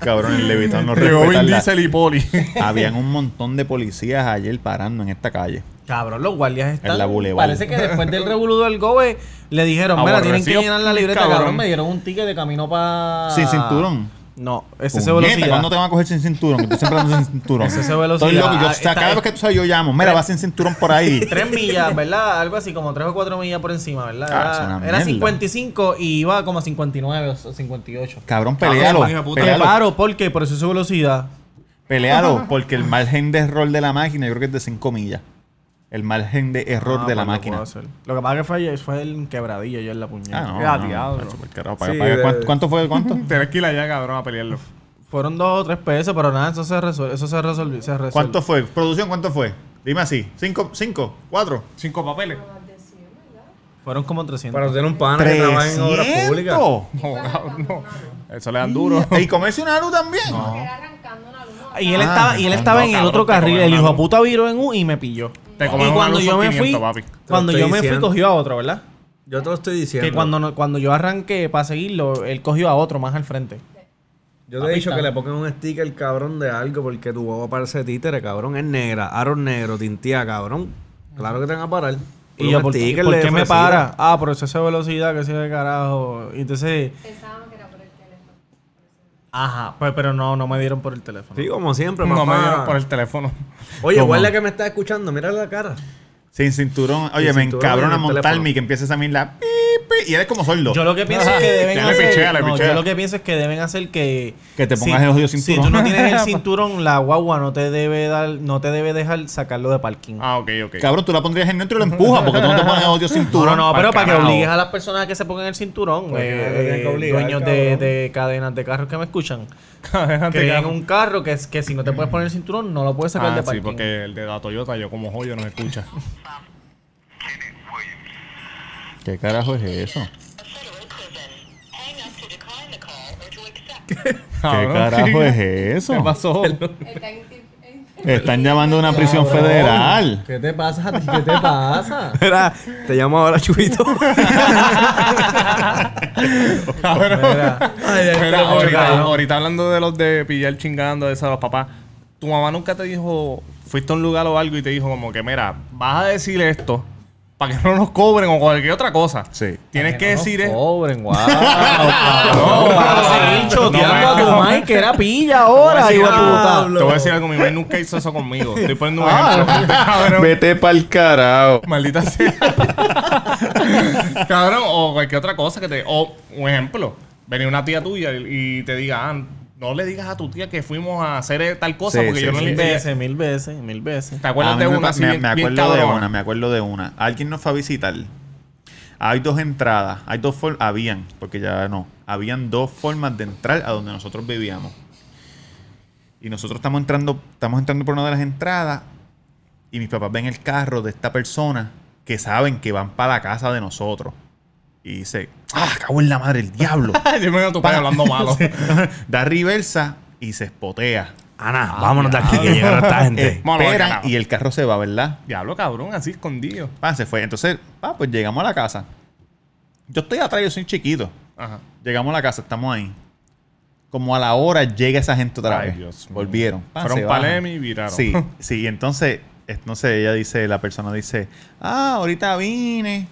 Cabrón, el Levitón no Llegó Vin Diesel y Poli. Habían un montón de policías ayer parando en esta calle. Cabrón, los guardias están. En la Boulevard. Parece que después del revolú del Gobe le dijeron: Mira, tienen que llenar la libreta. cabrón. Cabrón, me dieron un ticket de camino para. Sin cinturón. No, ese es Puñeta, velocidad. ¿Cuándo te van a coger sin cinturón? Que tú siempre andas sin cinturón. Ese es velocidad. Estoy loco. Yo, o sea, cada vez que tú sabes, yo llamo. Mira, vas sin cinturón por ahí. Tres millas, ¿verdad? Algo así, como tres o cuatro millas por encima, ¿verdad? Ah, Era, era mierda. 55 y iba como a 59 o 58. Cabrón, pelealo. Pelealo. paro porque por eso es su velocidad. Pelealo. Porque el margen de error de la máquina yo creo que es de 5 millas. El margen de error Ah, de la lo máquina. Lo que pasa que fue, fue el quebradillo yo en la puñeta. Ah, no. No, paga, Sí, paga. de- ¿Cuánto, cuánto fue? ¿Cuánto? Tienes que ir allá, cabrón, a pelearlo. Fueron dos o tres pesos, pero nada, eso se resuelve. Eso se resolvió. Se resuelve. ¿Cuánto fue? Producción, ¿cuánto fue? Dime así. ¿Cinco? ¿Cinco? ¿Cuatro? Cinco papeles. Fueron como 300. Para tener un pana que trabaja en obras públicas. ¡300! No, cabrón, no. Eso le dan duro. ¿Y comerse una luz también? Y él Ah, estaba, y él no, estaba en el otro carril. El hijo puta viró en U y me pilló. Te y cuando yo me 500, fui, papi. cuando yo me fui, cogió a otro, ¿verdad? Yo te lo estoy diciendo. Que cuando, no- cuando yo arranqué para seguirlo, él cogió a otro más al frente. Yo te he dicho que le pongan un sticker, cabrón, de algo porque tu boba parece títere, cabrón. Es negra, aro negro, tintía, cabrón. Claro que te van a parar. Y yo, ¿por, sticker ¿por qué me para? Ah, por exceso de velocidad, que se de carajo. Y entonces. Ajá, pues, pero no, no me dieron por el teléfono. Sí, como siempre, No me dieron por el teléfono. Oye, ¿Cómo? guardia que me está escuchando, mira la cara. Sin cinturón. Oye, Sin me cinturón encabrona en el montarme y que empieces a mirar la pi, pi, y eres como sordo. Yo lo que pienso es que deben Ya le hacer. pichea, le no, pichea. yo lo que pienso es que deben hacer que. Que te pongas si- el odio Si cinturón. tú no tienes el cinturón, la guagua no te debe dar, no te debe dejar sacarlo de parking. Ah, ok, ok. Cabrón, tú la pondrías en neutro y lo empujas porque tú no te pones odio No, cinturón. no, no, pero para que obligues a las personas a que se pongan el cinturón, eh, que obligar, dueños de, de cadenas de carros que me escuchan, Cabrón. un carro que, es, que si no te puedes poner el cinturón, no lo puedes sacar Ah, de sí, parking. porque el de la Toyota, yo como joyo no me escucha. ¿Qué carajo es eso? ¿Qué carajo sí. es eso? ¿Qué pasó? Están llamando a una prisión federal. ¿Qué te pasa a ti? ¿Qué te pasa? Mira, te llamo ahora Chubito. Cabrón. Mira. Mira, está, ahorita, cabrón. ahorita hablando de los de pillar chingando, de esos papás, tu mamá nunca te dijo, fuiste a un lugar o algo y te dijo como que, mira, vas a decir esto para que no nos cobren o cualquier otra cosa. Sí. Tienes que, decir es- Cobren, wow. No, Vas a seguir choteando a tu no. Mike que era pilla ahora, Te hijo de puta. decir- Te voy a decir algo, mi mamá nunca hizo eso conmigo. Estoy poniendo un ejemplo. Cabrón. Vete pa'l carajo. Maldita sea. Cabrón, o cualquier otra cosa que te. O un ejemplo. Venir una tía tuya y y te diga, ah, no le digas a tu tía que fuimos a hacer tal cosa Sí, porque sí, yo no sí. le Mil veces, mil veces, mil veces. ¿Te acuerdas de me una me, bien- me acuerdo de una, me acuerdo de una. Alguien nos fue a visitar. Hay dos entradas, hay dos formas, habían, porque ya no, habían dos formas de entrar a donde nosotros vivíamos. Y nosotros estamos entrando, estamos entrando por una de las entradas y mis papás ven el carro de esta persona que saben que van para la casa de nosotros. Y dice, ah, cago en la madre, el diablo. Yo me veo a tu padre hablando malo. da reversa y se espotea. Ana, vámonos de aquí que llegaron esta gente. Esperan y el carro se va, ¿verdad? Diablo, cabrón, así escondido. Ah, se fue. Entonces, ah, pues llegamos a la casa. Yo estoy atrás, yo soy chiquito. Ajá. Llegamos a la casa, estamos ahí. Como a la hora llega esa gente otra Ay, vez. Dios mío. Volvieron. Pa, Fueron se pa' bajan. Lemi y viraron. Sí, sí. Entonces, es- no sé, ella dice, la persona dice, ah, ahorita vine,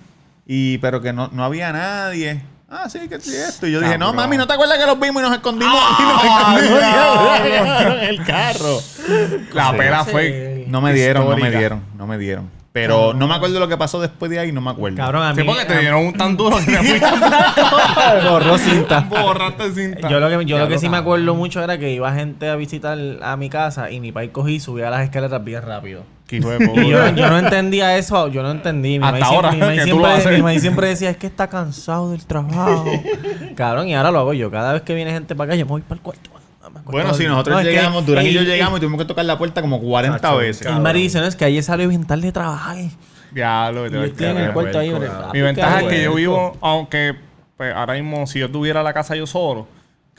y pero que no, no había nadie. Ah, sí, que sí, esto. Y yo dije, no, mami, ¿no te acuerdas que los vimos y nos escondimos? y nos Ah, escondimos en el carro. La Sí. pela fue. No me dieron, no me dieron, no me dieron. Pero no me acuerdo lo que pasó después de ahí, no me acuerdo. Cabrón, a mí. Sí, porque te dieron un tan duro que te fuiste Borró cinta. borraste cinta. Yo lo que, yo lo que sí me acuerdo mucho era que iba gente a visitar a mi casa y mi país cogí y subía las escaleras bien rápido. Y yo, yo no entendía eso, yo no entendí. Mi Hasta maíz siempre- ahora, mi maíz que tú lo siempre, haces. mi maíz siempre decía, es que está cansado del trabajo. Cabrón, y ahora lo hago yo. Cada vez que viene gente para acá, yo me voy para el cuarto. me Bueno, si nosotros No, que llegamos, Durán y yo llegamos y tuvimos que tocar la puerta como 40 veces. El Mari dice, no, es que ayer salió bien tarde de trabajar. Diablo, Y yo estoy en el cuarto ahí. Mi ventaja es que yo vivo, aunque pues, ahora mismo si yo tuviera la casa yo solo,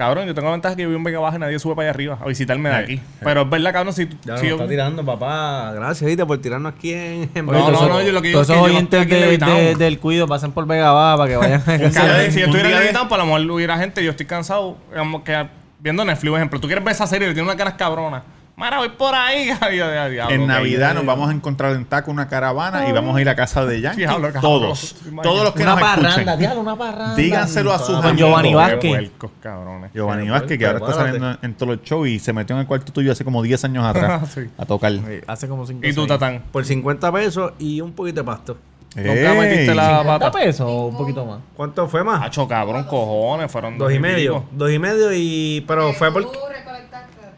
cabrón, yo tengo la ventaja que yo vivo en Vega Baja y nadie sube para allá arriba a visitarme de aquí. Pero es verdad, cabrón, si, Ya si nos yo... está tirando, papá. Gracias, Vita, por tirarnos aquí en... en No, Oye, no, todos no, esos- yo lo que digo todos es que esos yo no estoy oyentes aquí en de- Levitown. de- del cuido pasan por Vega Baja para que vayan Cabrón, si yo estuviera día de- editando, pues a lo mejor hubiera gente, yo estoy cansado, digamos que viendo Netflix, por ejemplo, tú quieres ver esa serie y tiene unas caras cabronas. Mara, voy por ahí. En. Navidad nos vamos a encontrar en Taco una caravana y vamos a ir a casa de Yankee. Diablo, cabrón. Todos. Imagínate. Todos los que Una nos parranda, escuchen. diablo, una parranda. Díganselo a sus Con amigos. Giovanni Vázquez. Giovanni Vázquez, que ahora está saliendo en, en todos los shows y se metió en el cuarto tuyo hace como 10 años atrás Sí. a tocar. Hace como 5 ¿Y tú, Tatán? Por 50 pesos y un poquito de pasto. ¿Nunca metiste la pata? pesos o un poquito más? ¿Cuánto fue más? Hacho, cabrón, cojones, fueron Dos y medio. Dos y medio y... Pero fue por...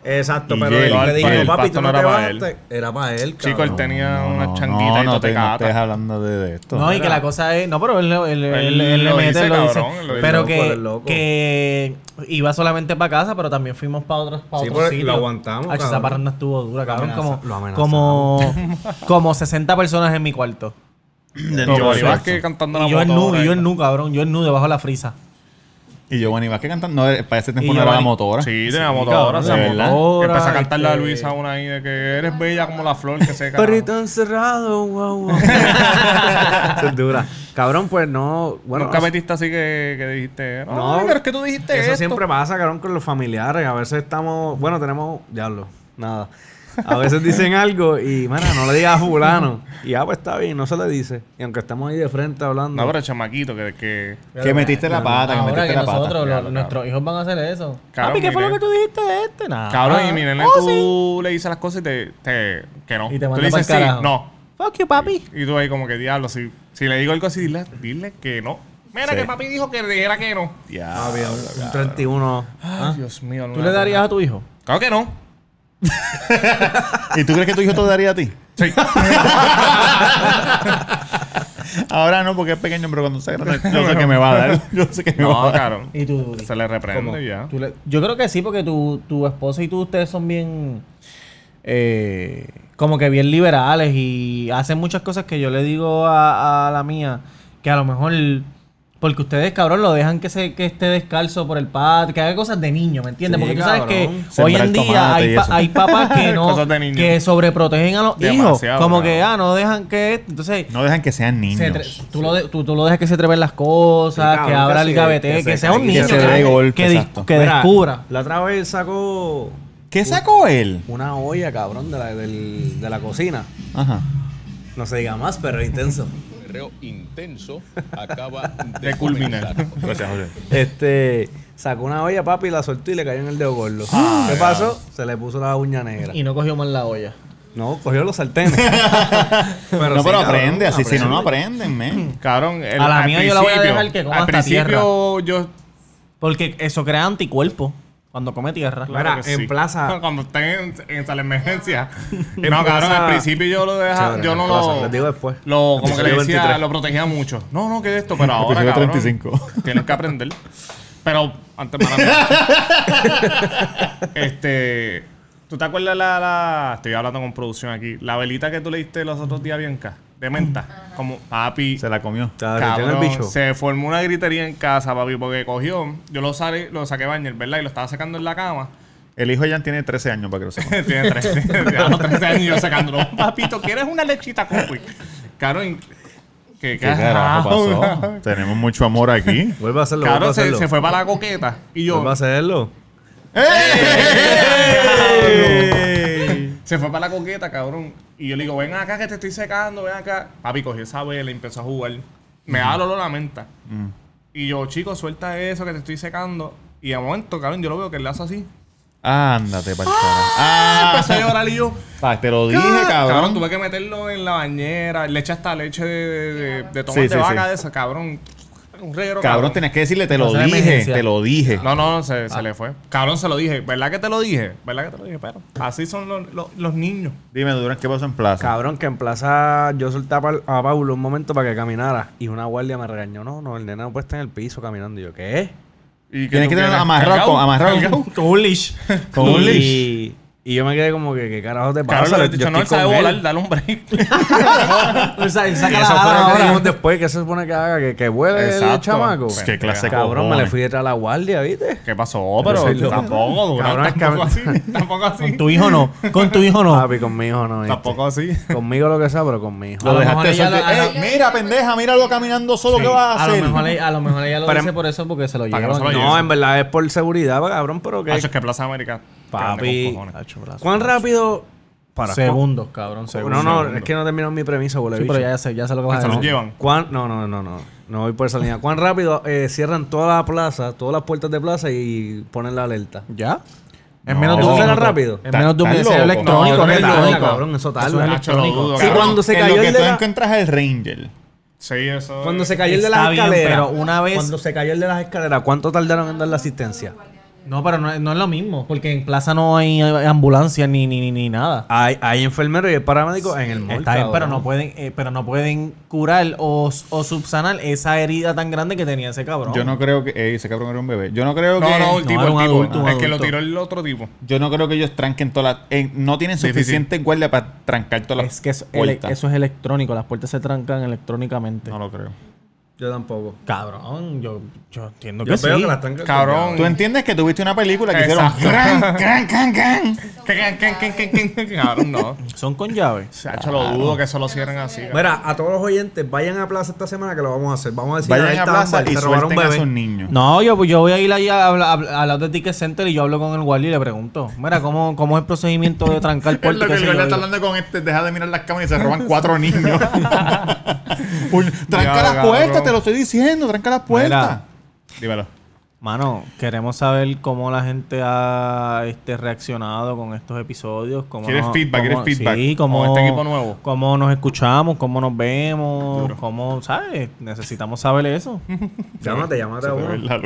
Exacto, Y pero él le El dijo, papi, pasto tú no no te para él. te-". Era para él, Chico, él tenía No, una changuita no, y no, te, no estés hablando de, de esto. No, y que la cosa es. No, pero él, él, él, Él lo mete, dice, lo dice. Pero que, el iba solamente para casa, pero también fuimos para otros, para Sí, otros pero sitios. lo aguantamos, Ah, esa parranda estuvo dura, cabrón. amenaza- Como, como, como 60 personas en mi cuarto. De Como Giovanni Giovanni Vázquez Vázquez. cantando la Y yo en nu, yo en nu, cabrón. Yo en nu debajo de la frisa. Y Giovanni Vázquez cantando. No, para ese tiempo no era la motora. Sí, de la motora, cabrón, sí. verdad. motora, Empezó a cantarle a este- Luisa una ahí de que eres bella como la flor que seca. Perrito encerrado, wow, wow. Eso es dura. Cabrón, pues no... Bueno, Nunca metiste así que, que dijiste, no, No, pero es que tú dijiste Eso esto. siempre pasa, cabrón, con los familiares. A veces estamos... Bueno, tenemos... Diablo. Nada. A veces dicen algo y, mira, no le digas a fulano. Y ya, pues está bien, no se le dice. Y aunque estamos ahí de frente hablando... No, pero chamaquito, que... que Que metiste la pata, que Ahora metiste que la pata. nosotros, nuestros hijos van a hacer eso. Cabrón, Papi, ¿qué fue lo que tú dijiste de este? Nada. Cabrón, y mi nene, Oh, tú sí. le dices las cosas y te... te que no. Y te tú le dices sí, no. Fuck you, papi. Y tú ahí como que, diablo, si, si le digo algo así, dile, dile que no. Mira Sí. que papi dijo que dijera que no. Ya. Un 31. Ay, Dios mío. no ¿Tú le darías a tu hijo? Claro que no. ¿Y tú crees que tu hijo te daría a ti? Sí. Ahora no, porque es pequeño, pero cuando sea grande, yo sé que me va a dar. Yo sé que me va a dar. claro. ¿Y tú? Se le reprende ya. Tú le- Yo creo que sí, porque tu, tu esposa y tú, ustedes son bien. eh, como que bien liberales y hacen muchas cosas que yo le digo a, a la mía que a lo mejor. Porque ustedes, cabrón, lo dejan que se que esté descalzo por el patio, que haga cosas de niño, ¿me entiendes? Sí, porque tú sabes cabrón. que hoy en día hay, pa- papás que no que sobreprotegen a los hijos. Demasiado, Como que, ah, no dejan que. Entonces, No dejan que sean se niños. tú, lo de- tú, tú lo dejas que se trepen las cosas, Sí, cabrón, que abra que el gavete, que que, se sea un niño que se dé golpe, que, Mira, descubra. La otra vez sacó ¿Qué sacó él? una olla, cabrón, de la, del- de la cocina. Ajá. No se diga más, pero es intenso. Perreo intenso acaba De culminar. Gracias, José. Este, sacó una olla, papi, y la soltó y le cayó en el dedo gordo. ¿Qué pasó? Se le puso la uña negra. Y no cogió mal la olla. No, cogió los sartenes. Pero no, sí, pero cabrón, aprende, así si no, no aprende. aprenden, men. Cabrón, el- A la al mía yo la voy a dejar que coma Al hasta principio yo... Porque eso crea anticuerpos cuando come tierra. Claro Mira, que en sí. plaza- Cuando estén en, en sala de emergencia. En no, cabrón, plaza- al principio yo lo dejaba... Chévere, Yo no plaza, lo... les digo después. Lo, como que le decía, 23. lo protegía mucho. No, no, que esto, pero ahora, Episodio cabrón, 35. tienes que aprender. Pero, antes para Este... ¿Tú te acuerdas la, la... Estoy hablando con producción aquí. La velita que tú le diste los otros días, Bianca. De menta. Como, papi... Se la comió. En el Cabrón, bicho. se formó una gritería en casa, papi, porque cogió, yo lo, sale, lo saqué bañer, ¿verdad? Y lo estaba sacando en la cama. El hijo ya tiene 13 años para que lo sepa. Tiene tres, a los 13 años yo sacándolo. Papito, ¿quieres una lechita con quick? Cabrón, ¿qué, ¿Qué carajo pasó? Tenemos mucho amor aquí. Vuelve a hacerlo, Cabrón, se, se fue para la coqueta. Y yo, Vuelve a hacerlo. se fue para la coqueta, cabrón. Y yo le digo, ven acá que te estoy secando, ven acá. Papi cogió esa vela y empezó a jugar. Me da el olor a la menta. Y yo, chico, suelta eso que te estoy secando. Y de momento, cabrón, yo lo veo que él le hace así. Ándate, para Ah, Empezó a llorar y yo. pa, te lo dije, Cabrón, cabrón. tuve que meterlo en la bañera. Le eché hasta leche de, de, de tomate Sí, vaca sí. de esa, cabrón. Un reguero, Cabrón, tenías que decirle, te lo dije, te lo dije. No, no, se, se le fue. Cabrón, se lo dije. ¿Verdad que te lo dije? ¿Verdad que te lo dije? Pero así son los, los, los niños. Dime, Durán, ¿qué pasó en plaza? Cabrón, que en plaza yo solté a, Pa- a Paulo un momento para que caminara. Y una guardia me regañó. No, no, el nene no puede estar en el piso caminando. Y yo, ¿qué? Y Tienes tú que tener amarrado amarrado. Con un leash. Con un leash. Y, yo me quedé como que, ¿qué carajo te pasa? He Yo dicho, no, él sabe con él. volar, dale un break. O sea, él Y saca eso la fue lo que dijimos después. ¿Qué se supone que haga? Que, que vuele el Exacto. chamaco. Pues, ¿Qué clase de Cabrón, me le fui detrás de la guardia, ¿viste? ¿Qué pasó? Pero tampoco, Durán, Cabrón, que- tampoco así. Tampoco así. Con tu hijo no. Con tu hijo no. Papi, conmigo no. ¿viste? Tampoco así. Conmigo lo que sea, pero conmigo. A Lo lo dejaste soltar. a ¡Ey, mira, pendeja, míralo caminando solo, ¿qué vas a A lo, hacer? a lo mejor ella lo dice por eso porque se lo que no No, en verdad es por seguridad, cabrón, pero que... Es que Plaza América. Papi. ¿Cuán rápido... Para. Segundos, cabrón. No, Segundos. no, segundo. es que no terminó mi premisa, huele Sí, pero ya sé, ya sé lo que vas a decir. llevan. ¿Cuán? No, no, no, no. No voy por esa línea. ¿Cuán rápido eh, cierran toda la plaza, todas las puertas de plaza y ponen la alerta? ¿Ya? En No. menos de ¿Eso un será minuto. rápido? En menos de un minuto. Electrónico. No, tú cabrón, eso tarda. Lo electrónico. Sí, cuando se cayó lo que el de tú la- encuentras el Ranger. Sí, eso. Cuando se cayó el de las escaleras. pero una vez- Cuando se cayó el de las escaleras, ¿cuánto tardaron en dar la asistencia? No, pero no, es- no es lo mismo. Porque en plaza no hay ambulancia ni, ni, ni, ni nada. Hay, hay enfermeros y hay paramédicos en el mall. Está bien, pero no pueden, eh, pero no pueden curar o, o subsanar esa herida tan grande que tenía ese cabrón. Yo no creo que. Ey, ese cabrón era un bebé. Yo no creo No, que. no, el No, tipo, el tipo. adulto, un es que lo tiró el otro tipo. Yo no creo que ellos tranquen todas las. eh, no tienen Sí, sí, suficiente guardia para trancar todas las Es que eso, eso es electrónico. Las puertas se trancan electrónicamente. No lo creo. Yo tampoco. Cabrón, yo, yo entiendo que Yo sí. veo que las están Cabrón. ¿Tú entiendes que tuviste una película que hicieron. Exacto. ¡Cran, cran, cran, cran! ¿Qué, qué, qué, qué, qué, qué, qué? Cabrón, no. Son con llave. Se ha hecho lo dudo que eso lo cierren así. cabrón. Mira, a todos los oyentes, vayan a plaza esta semana que lo vamos a hacer. Vamos a decir Vayan ahí a plaza y se robaron un suelten a bebé. niños. No, yo, yo voy a ir allá a al lado del ticket center y yo hablo con el guardia y le pregunto, mira, ¿cómo, cómo es el procedimiento de trancar Es puertas? lo que el yo? está hablando con este. Deja de mirar las cámaras y se roban cuatro niños. Tranca Ya, las cabrón. puertas, te lo estoy diciendo. Tranca las puertas. Mira. Dímelo. Mano, queremos saber cómo la gente ha este, reaccionado con estos episodios. Cómo ¿Quieres nos- feedback? cómo- ¿Quieres feedback? Sí, cómo, Con este equipo nuevo. cómo nos escuchamos, cómo nos vemos, Duro. cómo, ¿sabes? Necesitamos saber eso. Llámate, llámate a uno. la.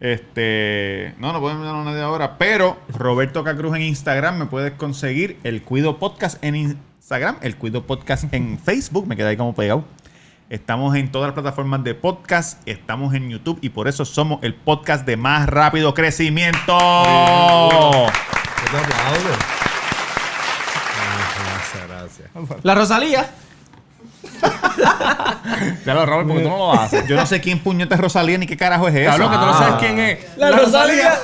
Este. No, no podemos llamar a nadie ahora. Pero Roberto Cacruz en Instagram me puedes conseguir el Cuido Podcast en Instagram, el Cuido Podcast en Facebook. Me quedé ahí como pegado. Estamos en todas las plataformas de podcast, estamos en YouTube y por eso somos el podcast de más rápido crecimiento. Aplaudo. Gracias, gracias. La Rosalía. Ya lo Robert, porque tú no lo haces. Yo no sé quién puñeta es Rosalía ni qué carajo es eso. Cabrón, que tú no Ah. sabes quién es. La, Rosalía.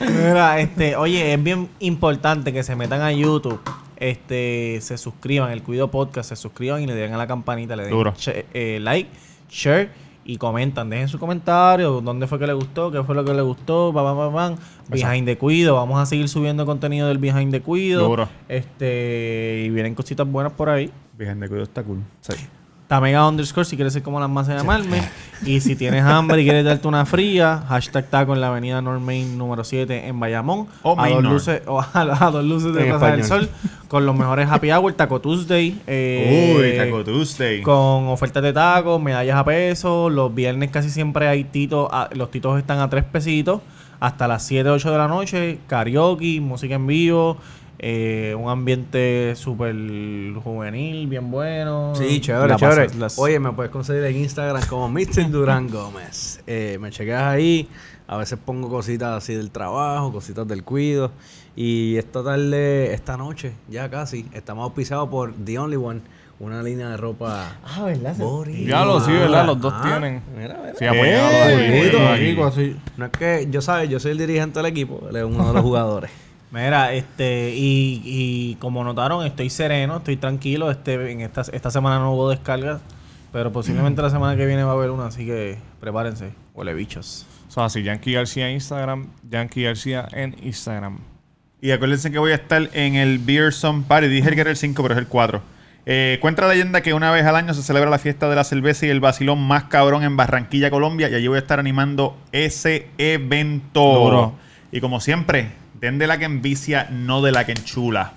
Mira, este, oye, es bien importante que se metan a YouTube, este, se suscriban, el Cuido Podcast, se suscriban y le den a la campanita, le den Duro. che- eh, like, share y comentan, dejen su comentario, dónde fue que le gustó, qué fue lo que le gustó, pa, pa, pam. Behind the Cuido, vamos a seguir subiendo contenido del Behind the Cuido. Duro. Este, y vienen cositas buenas por ahí. Virgen de Cuido está cool. Sí. Tamega underscore si quieres ser como las más de llamarme. Y si tienes hambre y quieres darte una fría, hashtag taco en la avenida Normain número 7 en Bayamón. O a, dos luces, o a, a dos luces de En Plaza del Sol. Con los mejores happy hour, Taco Tuesday. eh, Uy, Taco Tuesday. Con ofertas de tacos, medallas a peso. Los viernes casi siempre hay titos. a- los titos están a tres pesitos. Hasta las 7, 8 de la noche. Karaoke, música en vivo. Eh, un ambiente súper juvenil, bien bueno. Sí, chévere, La chévere. pasas- las- Oye, me puedes conseguir en Instagram como Mr. Durán Gómez. Eh, me chequeas ahí. A veces pongo cositas así del trabajo, cositas del cuido. Y esta tarde, esta noche, ya casi, estamos auspiciados por The Only One, una línea de ropa. Ah, ¿verdad? Boricua. Ya lo sí, ¿verdad? Los dos Ah, tienen. Mira, mira. Sí, apoyado Eh, aquí. así. No es que yo sabes, yo soy el dirigente del equipo, él es uno de los jugadores. Mira, este, y, y como notaron, estoy sereno, estoy tranquilo. Este, en esta, esta semana no hubo descarga, pero posiblemente la semana que viene va a haber una, así que prepárense, huele bichos. Son así, Yankee García en Instagram, Yankee García en Instagram. Y acuérdense que voy a estar en el Beerson Party. Dije que era el 5, pero es el 4. Eh, cuenta la leyenda que una vez al año se celebra la fiesta de la cerveza y el vacilón más cabrón en Barranquilla, Colombia. Y allí voy a estar animando ese evento. Duro. Y como siempre, Den de la que envicia, no de la que enchula.